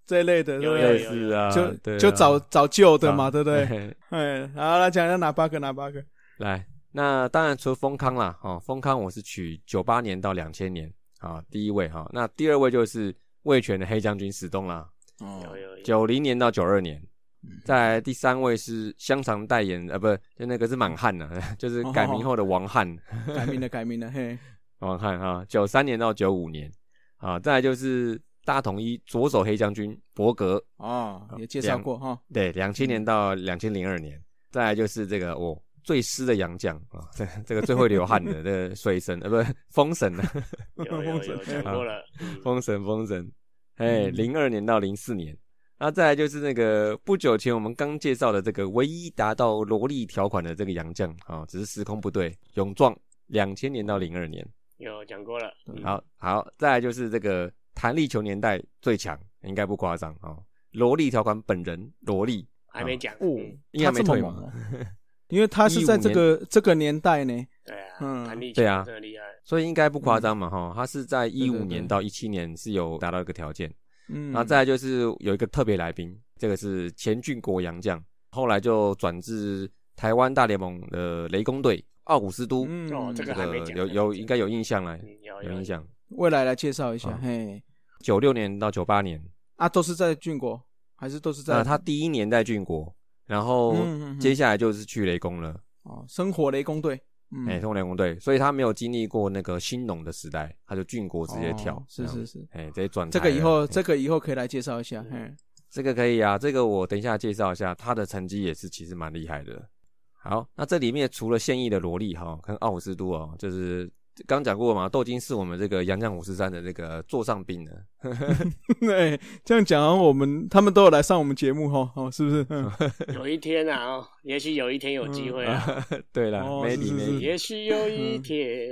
这一类的，对不是啊，就就找找旧的嘛，对不对？嘿 哎，好，来讲一下哪八个，哪八个？来，那当然除了丰康啦，哦，丰康我是取九八年到两千年啊，第一位哈，那第二位就是味全的黑将军史东啦，哦。有有有，九零年到九二年。嗯。再来第三位是香肠代言，呃，不，就那个是满汉呐，就是改名后的王汉，改名了，改名了，嘿，王汉哈，九三年到九五年，啊，再来就是大统一左手黑将军伯格，哦，也介绍过哈。对，两千年到两千零二年，再来就是这个哦，最湿的杨绛啊，这这个最会流汗的这个水神，呃，不是风神啊，有 有有讲过了，嗯风神风神，哎，嗯零二年到零四年，那再来就是那个不久前我们刚介绍的这个唯一达到萝莉条款的这个杨绛啊，只是时空不对，勇壮，两千年到零二年，有讲过了。嗯，好好，再来就是这个弹力球年代最强，应该不夸张啊，萝莉条款本人萝莉还没讲。哦嗯，应该他没退嘛这么猛哦，因为他是在这个这个年代呢。对啊，嗯。弹力球对啊。真的厉害。所以应该不夸张嘛哈，他是在一五年到一七年是有达到一个条件。嗯，然后再来就是有一个特别来宾，这个是前郡国洋将，后来就转至台湾大联盟的雷公队奥古斯都，嗯。哦这这个个还没讲有有应该有印象了，嗯有有有印象。未来来介绍一下，嘿，九六年到九八年，啊，都是在郡国，还是都是在啊他第一年在郡国，然后嗯嗯嗯。接下来就是去雷公了，哦，生活雷公队，嗯，哎，通雷公队，所以他没有经历过那个兴农的时代，他就郡国直接跳哦，是是是，哎，直接转这个以后这个以后可以来介绍一下，嘿，这个可以啊，这个我等一下介绍一下，他的成绩也是其实蛮厉害的。好，那这里面除了现役的萝莉哈，跟奥古斯都哦，就是刚讲过嘛，豆金是我们这个杨将五十三的那个座上宾呢。对，这样讲，我们他们都有来上我们节目哈，哦，是不是？嗯有一天啊，哦，也许有一天有机会啊，对了，哦没理是是是没，也许有一天，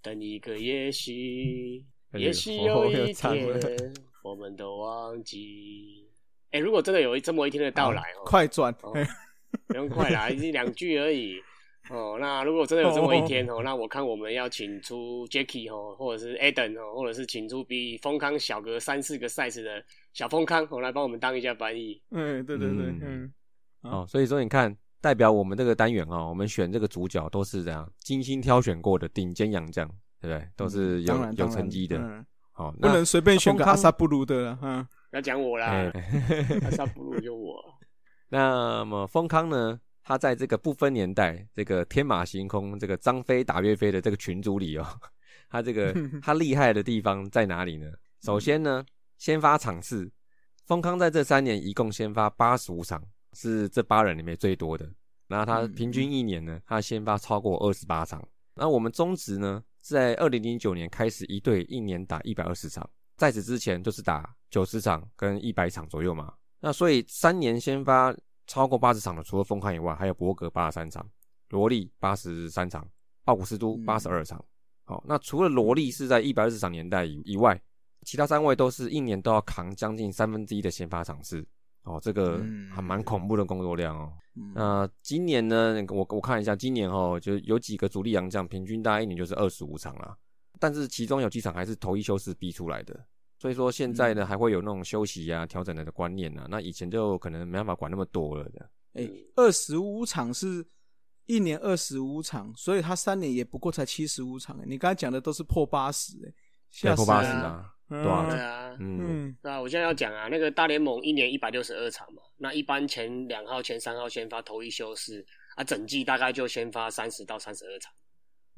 等一个也许，也许有哦一天，我们都忘记。哎，如果真的有这么一天的到来哦，快转，哦不用快啦，一两句而已。哦，那如果真的有这么一天哦，那我看我们要请出 Jacky 哦，或者是 Eden 哦，或者是请出比丰康小个三四个 size 的小丰康哦，来帮我们当一下翻译。嗯，对对对，嗯嗯，哦，所以说你看，代表我们这个单元哦，我们选这个主角都是这样精心挑选过的顶尖洋将，对不对？都是有有成绩的。嗯好，不能随便选个阿萨布鲁的了，嗯，要讲我啦哎，阿萨布鲁就我。那么丰康呢？他在这个不分年代，这个天马行空，这个张飞打岳飞的这个群组里哦，他这个 他厉害的地方在哪里呢？首先呢，先发场次，丰康在这三年一共先发八十五场，是这八人里面最多的。然后他嗯平均一年呢，他先发超过二十八场。那我们中职呢，在二零零九年开始一队一年打一百二十场，在此之前就是打九十场跟一百场左右嘛。那所以三年先发超过八十场的，除了丰康以外，还有博格八十三场，罗莉八十三场，奥古斯都嗯八十二场。好，那除了罗莉是在一百二十场年代以以外，其他三位都是一年都要扛将近三分之一的先发场次。哦，这个嗯还蛮恐怖的工作量哦。嗯那今年呢，我我看一下，今年哦，就有几个主力洋将，平均大概一年就是二十五场啦。但是其中有几场还是头一休四逼出来的，所以说现在呢，嗯还会有那种休息啊、调整的观念啊。那以前就可能没办法管那么多了的。哎，二十五场是一年二十五场，所以他三年也不过才七十五场。哎你刚才讲的都是破八十，哎，吓破八十啊，嗯多少对啊，嗯，嗯对啊，我现在要讲啊，那个大联盟一年一百六十二场嘛，那一般前两号、前三号先发头一休四啊，整季大概就先发三十到三十二场。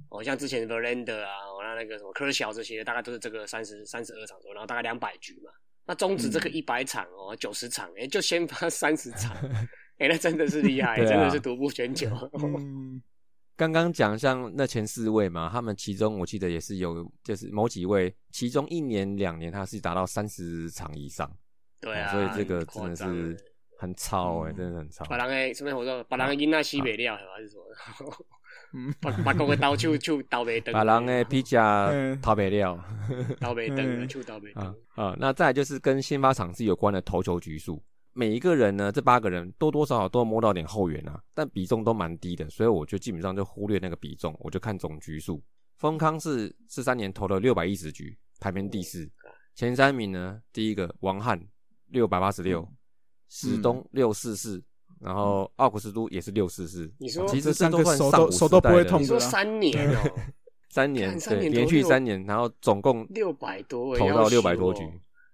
哦，像之前 Verlander 啊，哦那那个什么科小这些，大概都是这个三十三十二场左右，然后大概两百局嘛。那中止这个嗯一百场哦，九十场，哎、就先发三十场，哎、那真的是厉害，啊真的是独步全球。嗯，刚刚讲像那前四位嘛，他们其中我记得也是有，就是某几位，其中一年两年他是达到三十场以上，对啊，哦所以这个真的是很超哎、嗯真的很超。把人诶，什么我说把人的囡仔西北料还是什么？嗯，把把公的刀手手刀袂断，把人的皮夹嗯逃不了刀袂断，刀袂啊断。啊。那再来就是跟先发场次有关的投球局数，每一个人呢，这八个人多多少少都摸到点后援啊，但比重都蛮低的，所以我就基本上就忽略那个比重，我就看总局数。丰康是四三年投了六百一十局，排名第四。前三名呢，第一个王翰六百八十六，史东六四四，然后奥古斯都也是六四四。你说其实三个手都手都不会痛的你说三年哦，三年对，连续三年，然后总共六百多，投到六百多局。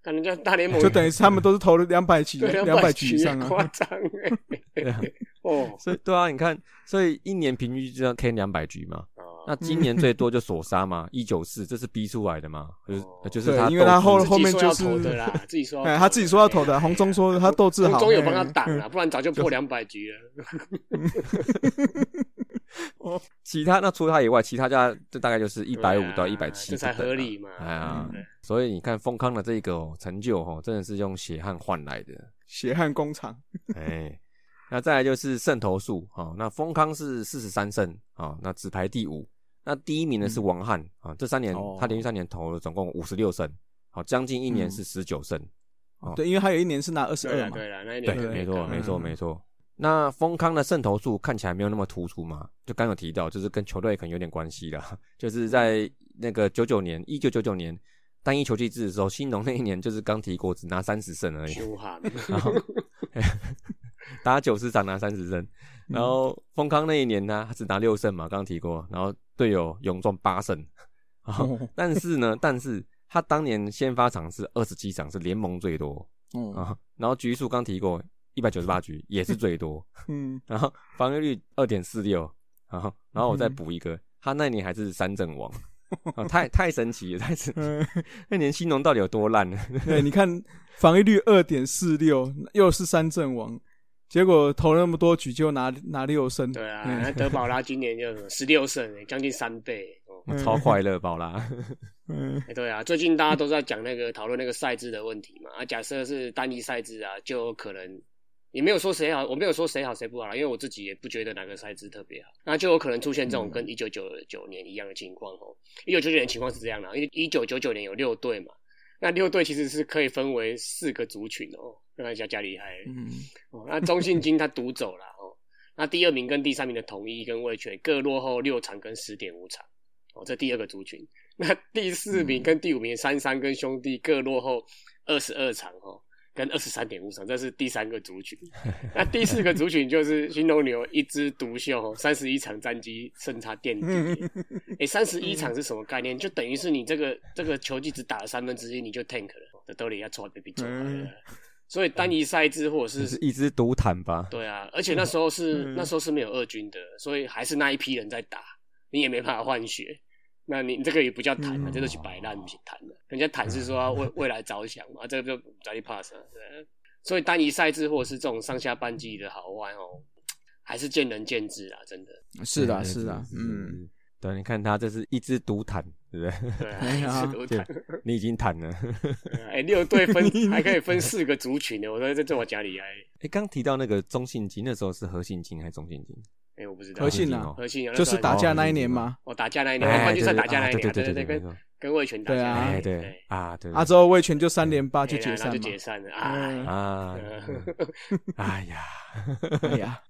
看人家大联盟 就等于是他们都是投了两百局，对两百局局以上夸 啊。张哎。对啊哦，所以对啊，你看，所以一年平均就要 K 两百局嘛。哦那今年最多就索杀嘛，一九四，这是逼出来的嘛，就是哦。就是他因为他后后面就是投的啦，自己说要投的，哎，他自己说要投的，洪忠说他斗志好，洪忠有帮他哎挡了，不然早就破两百局了。其他那除了他以外，其他家这大概就是一百五到一百七，这才合理嘛。哎呀，所以你看丰康的这个、哦、成就哦，真的是用血汗换来的。血汗工厂，哎，那再来就是胜投数啊、哦，那丰康是四十三胜啊、哦，那只排第五。那第一名呢是王翰啊、这三年、哦他连续三年投了总共五十六胜，好、将近一年嗯是十九胜。哦对，因为他有一年是拿二十二嘛，对了，那一年对，年没错，没错，嗯没错。那丰康的胜投数看起来没有那么突出嘛，就刚有提到，就是跟球队可能有点关系啦。就是在那个九九年，一九九九年单一球季制的时候，新农那一年就是刚提过，只拿三十胜而已，然后 打九十场拿三十胜。然后丰康那一年呢，他只拿六胜嘛，刚刚提过。然后队友勇壮八胜，啊 哦但是呢，但是他当年先发场是二十七场，是联盟最多。嗯啊，然后局数刚提过一百九十八局也是最多，嗯，然后防御率二点四六，然后然后我再嗯补一个，他那年还是三阵王，啊，太太神奇了，太神奇那年新农到底有多烂呢？对，你看防御率二点四六，又是三阵王，结果投了那么多局就拿拿六胜，对啊，嗯那德保拉今年就十六胜，欸将近三倍。哦嗯 超快乐宝拉，嗯哎，对啊，最近大家都在讲那个讨论那个赛制的问题嘛。啊，假设是单一赛制啊，就有可能也没有说谁好，我没有说谁好谁不好啦，因为我自己也不觉得哪个赛制特别好，那就有可能出现这种跟一九九九年一样的情况哦。一九九九年情况是这样的，因为一九九九年有六队嘛，那六队其实是可以分为四个族群哦，看一下加厉害嗯哦。那中信金他独走了哦，那第二名跟第三名的统一跟味全各落后六场跟十点五场哦，这第二个族群。那第四名跟第五名三三跟兄弟各落后二十二场哦，跟二十三点五场，这是第三个族群。那第四个族群就是新东牛一枝独秀哦，三十一场战绩胜差垫底。哎，三十一场是什么概念？就等于是你这个这个球季只打了三分之一，你就 tank 了，这兜里要错被比走嗯所以单一赛制或者是是一支独坦吧？对啊，而且那时候是、嗯 那时候是没有二军的，所以还是那一批人在打，你也没办法换血。那你这个也不叫谈嘛，嗯这就是摆烂，不是谈的。人家谈是说要为未来着想嘛，这个就早就 pass 了。对，所以单一赛制或者是这种上下半季的好坏哦，还是见仁见智啊，真的。是的，对是的，嗯，，是对，你看他这是一支独坦，对不对？对啊。你已经坦了。哎，六队分 还可以分四个族群呢，我说这这我家里哎，哎，刚提到那个中信金，那时候是和信金还是中信金？哎，我不知道。和信啊哦。和信啊，就是打架那一年嘛，哦，打架那一年，哎冠军赛对对打架那一年啊，啊对对对对，跟跟魏权打对啊。架那一哎，年，对。啊，对，啊之后魏权就三连霸就哎解散嘛。就，解散了，嗯。哎，啊，哎呀，哎呀，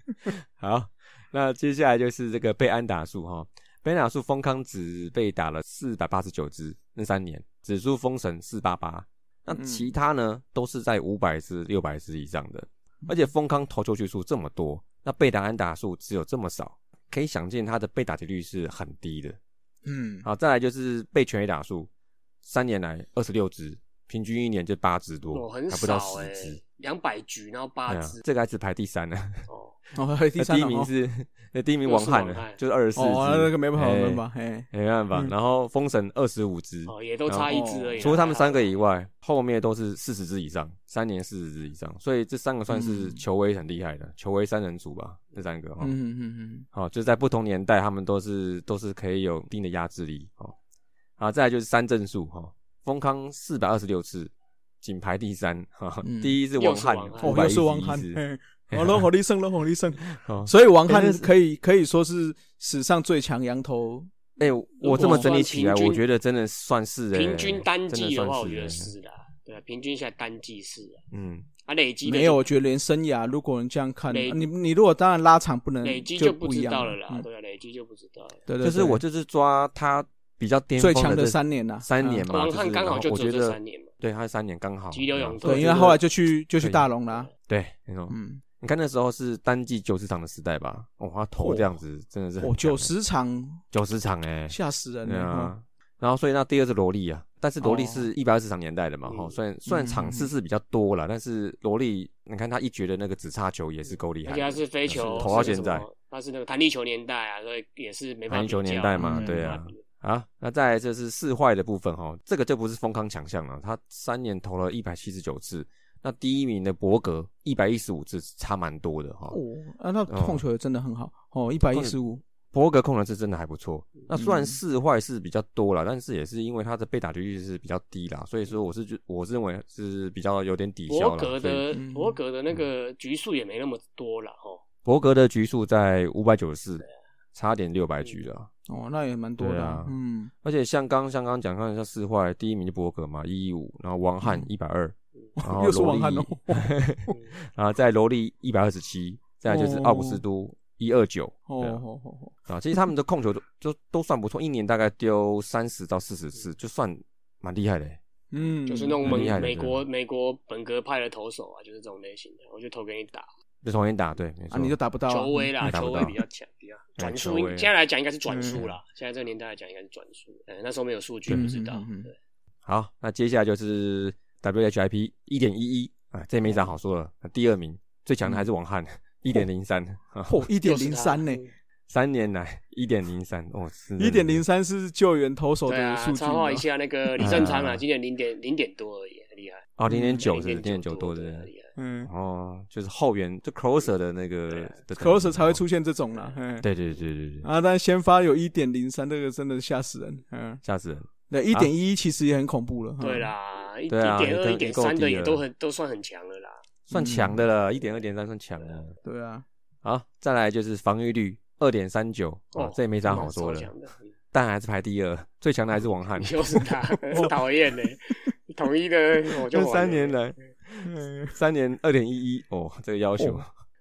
好，那接下来就是这个被安打数哈，被安打数丰康只被打了四百八十九支，那三年指数封神四八八，那嗯其他呢都是在五百支、六百支以上的，而且丰康投球局数这么多，那被打安打数只有这么少，可以想见他的被打击率是很低的。嗯，好，再来就是被全垒打数，三年来二十六支，平均一年就八支多，还不到十支。，两百局然后八支，这个还只排第三呢。哦，哦，第那三哦第一名是那第一名王翰呢又是王翰，就是二十四支，哦，那个没办法，哎没办法，哎，没办法。嗯然后封神二十五支，哦，也都差一支而已。除了他们三个以外，后面都是四十支以上，三年四十支以上，所以这三个算是嗯球威很厉害的，球威三人组吧，这三个哈。嗯嗯嗯好，就是在不同年代，他们都是都是可以有一定的压制力哦。好，再来就是三正数哈，封康四百二十六次，仅排第三哈，嗯。第一是王翰是王翰。嗯，哦，五百一十又是王翰，一次，嘿哦，龙火力胜，龙火力胜。哦，所以王翰可以可以说是史上最强羊头。哎、我这么整理起来，我觉得真的算是哎、平均单季的话，我觉得是的，对啊，平均下来单季是的，嗯，啊累积没有，我觉得连生涯，如果你这样看，你你如果当然拉长不能，累积就不知一样道了啦，嗯。对啊，累积就不知道了。对对，就是我就是抓他比较巅最强的峰的三年呐，嗯三年嘛，就是王翰刚好就觉得三年嘛，对，他是三年刚好。急流勇退嗯所以对，因为后来就去就去大龙啦。对，没错。嗯，你看那时候是单季九十场的时代吧？哦，他投这样子真的是很哦，九十场九十场哎，吓死人了。对啊嗯。然后所以那第二是萝莉啊，但是萝莉哦是一百二十场年代的嘛，嗯哈，虽然虽然场次是比较多了，但是萝莉你看他一绝的那个直插球也是够厉害的，而且他是飞球，投到现在他是那个弹力球年代啊，所以也是没办法弹力球比较年代嘛嗯对啊没办法比啊，那再来这是四坏的部分哈，这个就不是丰康强项了，他三年投了一百七十九次，那第一名的伯格一百一十五次，差蛮多的哈。哦，啊，那控球也真的很好哦，一百一十五。伯格控的是真的还不错。那虽然嗯四坏是比较多了，但是也是因为他的被打局率是比较低啦，所以说我是觉我是认为是比较有点抵消了。伯格的嗯伯格的那个局数也没那么多了哦，伯格的局数在五百九十四，差点六百局了。哦，那也蛮多的。嗯，而且像刚像刚讲，看像四坏，第一名就博格嘛，一一五，然后王翰一百二，然后嗯又是王翰哦。然后在罗莉一百二十七，再来就是奥古斯都一二九，哦啊哦哦哦，啊，其实他们的控球都都都算不错，一年大概丢三十到四十次，就算蛮厉害的欸。嗯，就是那种美美国美国本格派的投手啊，就是这种类型的，我就投给你打就重新打，对，没错。啊，你就打不到啊球威啦，球威比较强，比较转球速。威现在来讲应该是转嗯速啦，现在这个年代来讲应该是转速。嗯，那时候没有数据，嗯不知道。对，好，那接下来就是 WHIP 一点一一啊，这没啥好说的。那第二名最强的还是王翰，一点零三，嚯，一点零三呢，嗯三年来一点零三，哦，是一点零三是救援投手的数，据吗。插话一下，那个李正昌啊，嗯今年零点零点多而已，很厉害。哦，零点九是零零点九多的，的很，厉害。嗯哦，就是后援就 closer 的那个的，closer 才会出现这种啦。嗯，对对对对对，啊，但先发有一点零三，这个真的吓死人。嗯，吓死人。那，一点一其实也很恐怖了。嗯对，啦，一点二、一点三的也都很都算很强了啦。算强的了，一点二点三算强的。对啊，好，再来就是防御率二点三九，哦哦，这也没啥好说的，但还是排第二，最强的还是王翰，就是他，很 讨厌呢。统一的我就三年来嗯，三年二点一一，哦，这个要求。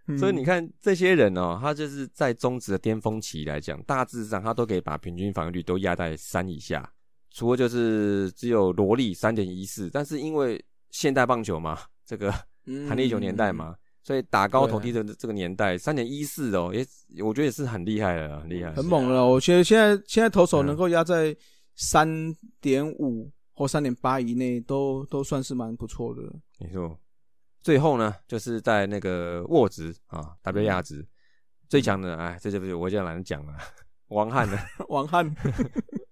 嗯 所以你看这些人哦，他就是在中职的巅峰期来讲，大致上他都可以把平均防御率都压在三以下，除了就是只有罗莉三点一四，但是因为现代棒球嘛，这个嗯。弹力球年代嘛，所以打高投低的这个年代，三点一四哦，也我觉得也是很厉害的，很厉害，很猛了。我觉得现在现在投手嗯。能够压在三点五或三点八以内，都都算是蛮不错的了。没错。最后呢，就是在那个握值啊，W 压值最强的，哎，这就不是我就懒得讲了。王翰的，王翰，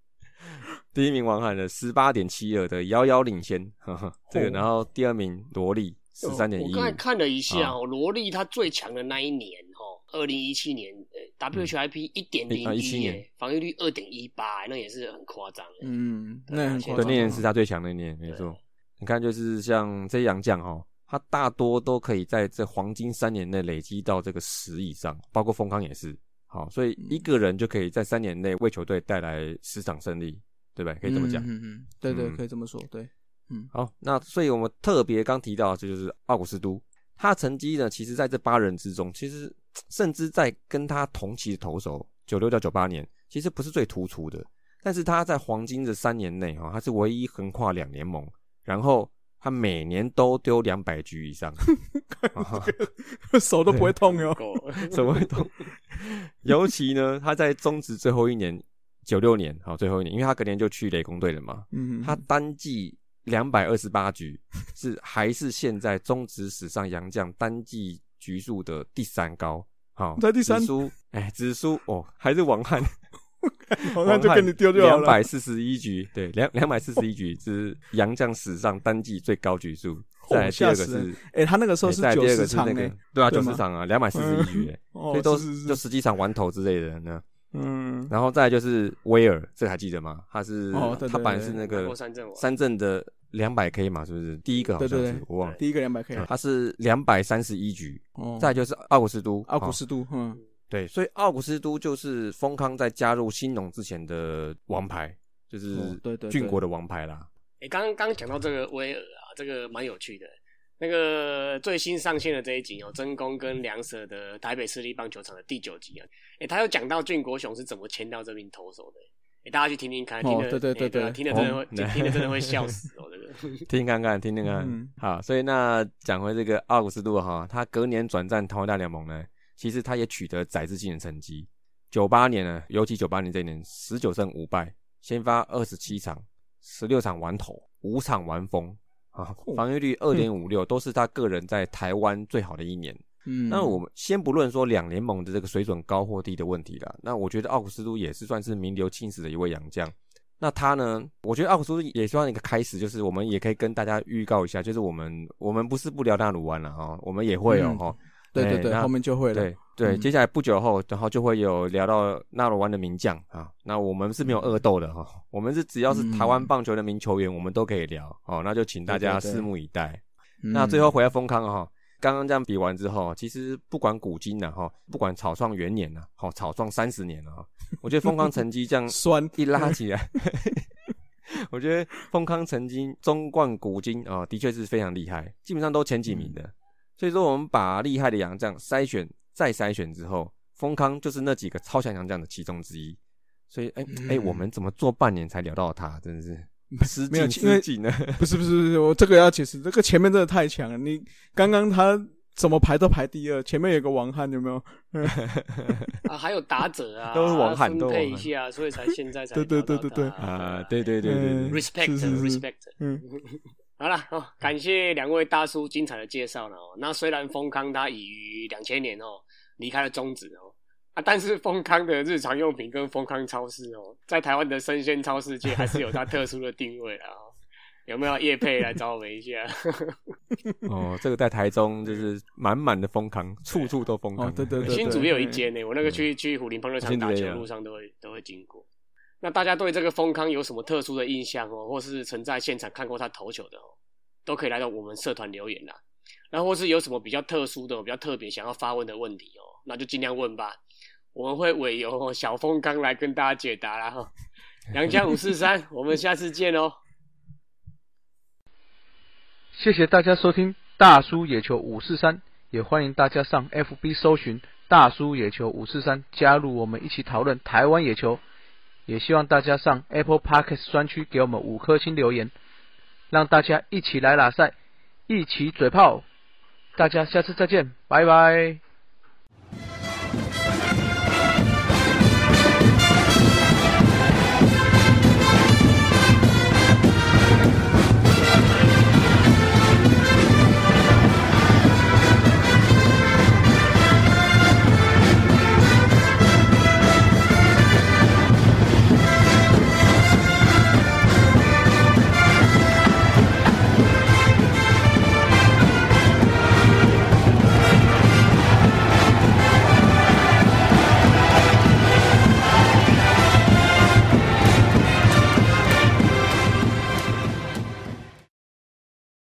第一名王翰的十八点七二的遥遥领先，呵呵这个，哦然后第二名萝莉十三点一我刚，才看了一下啊哦，罗莉她最强的那一年哦，二零一七年呃 WHIP 一点零啊一17年，防御率二点一八，那也是很夸张。嗯，那很夸张那年是他最强的一年，没错。你看，就是像这些洋将哈，他大多都可以在这黄金三年内累积到这个十以上，包括丰康也是。好，所以一个人就可以在三年内为球队带来十场胜利，对吧？可以这么讲。嗯嗯嗯，对对，嗯可以这么说，对。嗯好，那所以我们特别刚提到，这就是奥古斯都，他成绩呢，其实在这八人之中，其实甚至在跟他同期的投手九六到九八年，其实不是最突出的，但是他在黄金的三年内哈，他是唯一横跨两联盟，然后他每年都丢两百局以上，啊 手都不会痛哟。手不会痛？尤其呢，他在中职最后一年，九六年，好最后一年，因为他隔年就去雷公队了嘛，嗯，他单季两百二十八局，是还是现在中职史上洋将单季局数的第三高。好，在第三哎，只输哦，还是王翰，王翰就跟你丢就好了。两百四十一局，对，两两百四十一局是杨将史上单季最高局数。再来第二个是，哎，他那个时候是九哎再来第二个十场是那个，，对啊，九十场啊，两百四十一局，所以都是是是就十几场完投之类的呢。嗯，然后再来就是威尔，这个还记得吗？他是哦他本来是那个三阵王三阵的两百 K 嘛，是不是？第一个好像是对对对我忘了，第一个两百 K，他是两百三十一局。哦，再来就是奥古斯都，哦奥古斯都，嗯，对，所以奥古斯都就是丰康在加入兴农之前的王牌，就是哦对对对郡国的王牌啦。诶，刚刚刚讲到这个威尔啊，这个蛮有趣的。那个最新上线的这一集哦，真宫跟梁舍的台北市立棒球场的第九集啊，诶，他有讲到俊国雄是怎么签到这名投手的。诶，大家去听听看，听哦的、对对对对诶啊听的真的会，哦听听的真的会 笑死哦，这个。听看看，听听看。嗯好，所以那讲回这个奥古斯都哈，他隔年转战台湾大联盟呢，其实他也取得宰制性的成绩。九八年呢，尤其九八年这一年，十九胜五败，先发二十七场，十六场完投，五场完封啊，防御率二点五六，都是他个人在台湾最好的一年。嗯，那我们先不论说两联盟的这个水准高或低的问题了，那我觉得奥古斯都也是算是名留青史的一位洋将。那他呢，我觉得奥古斯都也算一个开始，就是我们也可以跟大家预告一下，就是我们我们不是不聊大鲁湾了哈，我们也会哦嗯哈、对对对，后面就会了，对对，嗯接下来不久后，然后就会有聊到纳罗湾的名将啊。那我们是没有恶斗的哈，我们是只要是台湾嗯棒球的名球员，我们都可以聊哦。那就请大家拭目以待。嗯那最后回来丰康哈，刚刚这样比完之后，其实不管古今呢哈，不管草创元年呢，好草创三十年了哈，我觉得丰康成绩这样 酸一拉起来，我觉得丰康曾经中冠古今啊、的确是非常厉害，基本上都前几名的。所以说，我们把厉害的洋将筛选再筛选之后，丰康就是那几个超强洋将的其中之一。所以，哎、哎、嗯我们怎么做半年才聊到他？真的是失没有敬因为失敬呢。不是不是不是，我这个要解释，这个前面真的太强了。你刚刚他怎么排都排第二，前面有个王翰，有没有？啊，还有打者啊，都是王翰分都配一下，所以才现在才对对对对对啊，对对对对，，respect respect。嗯，好了哦，感谢两位大叔精彩的介绍了哦。那虽然丰康他已于两千年哦离开了中止哦啊，但是丰康的日常用品跟丰康超市哦，在台湾的生鲜超市界还是有它特殊的定位啦哦。有没有叶佩来找我们一下？哦，这个在台中就是满满的丰康，处处都丰康。哦对对对新竹也有一间呢，我那个去去虎林棒球场打球路上都会都会经过。那大家对这个丰康有什么特殊的印象哦，或是曾在现场看过他投球的哦，都可以来到我们社团留言啦。然后或是有什么比较特殊的、比较特别想要发问的问题哦，那就尽量问吧。我们会委由小丰康来跟大家解答啦哈。杨家五四三，我们下次见哦。谢谢大家收听大叔野球五四三，也欢迎大家上 FB 搜寻大叔野球五四三，加入我们一起讨论台湾野球。也希望大家上 Apple Podcast 专区给我们五颗星留言，让大家一起来拉赛，一起嘴炮。大家下次再见，拜拜。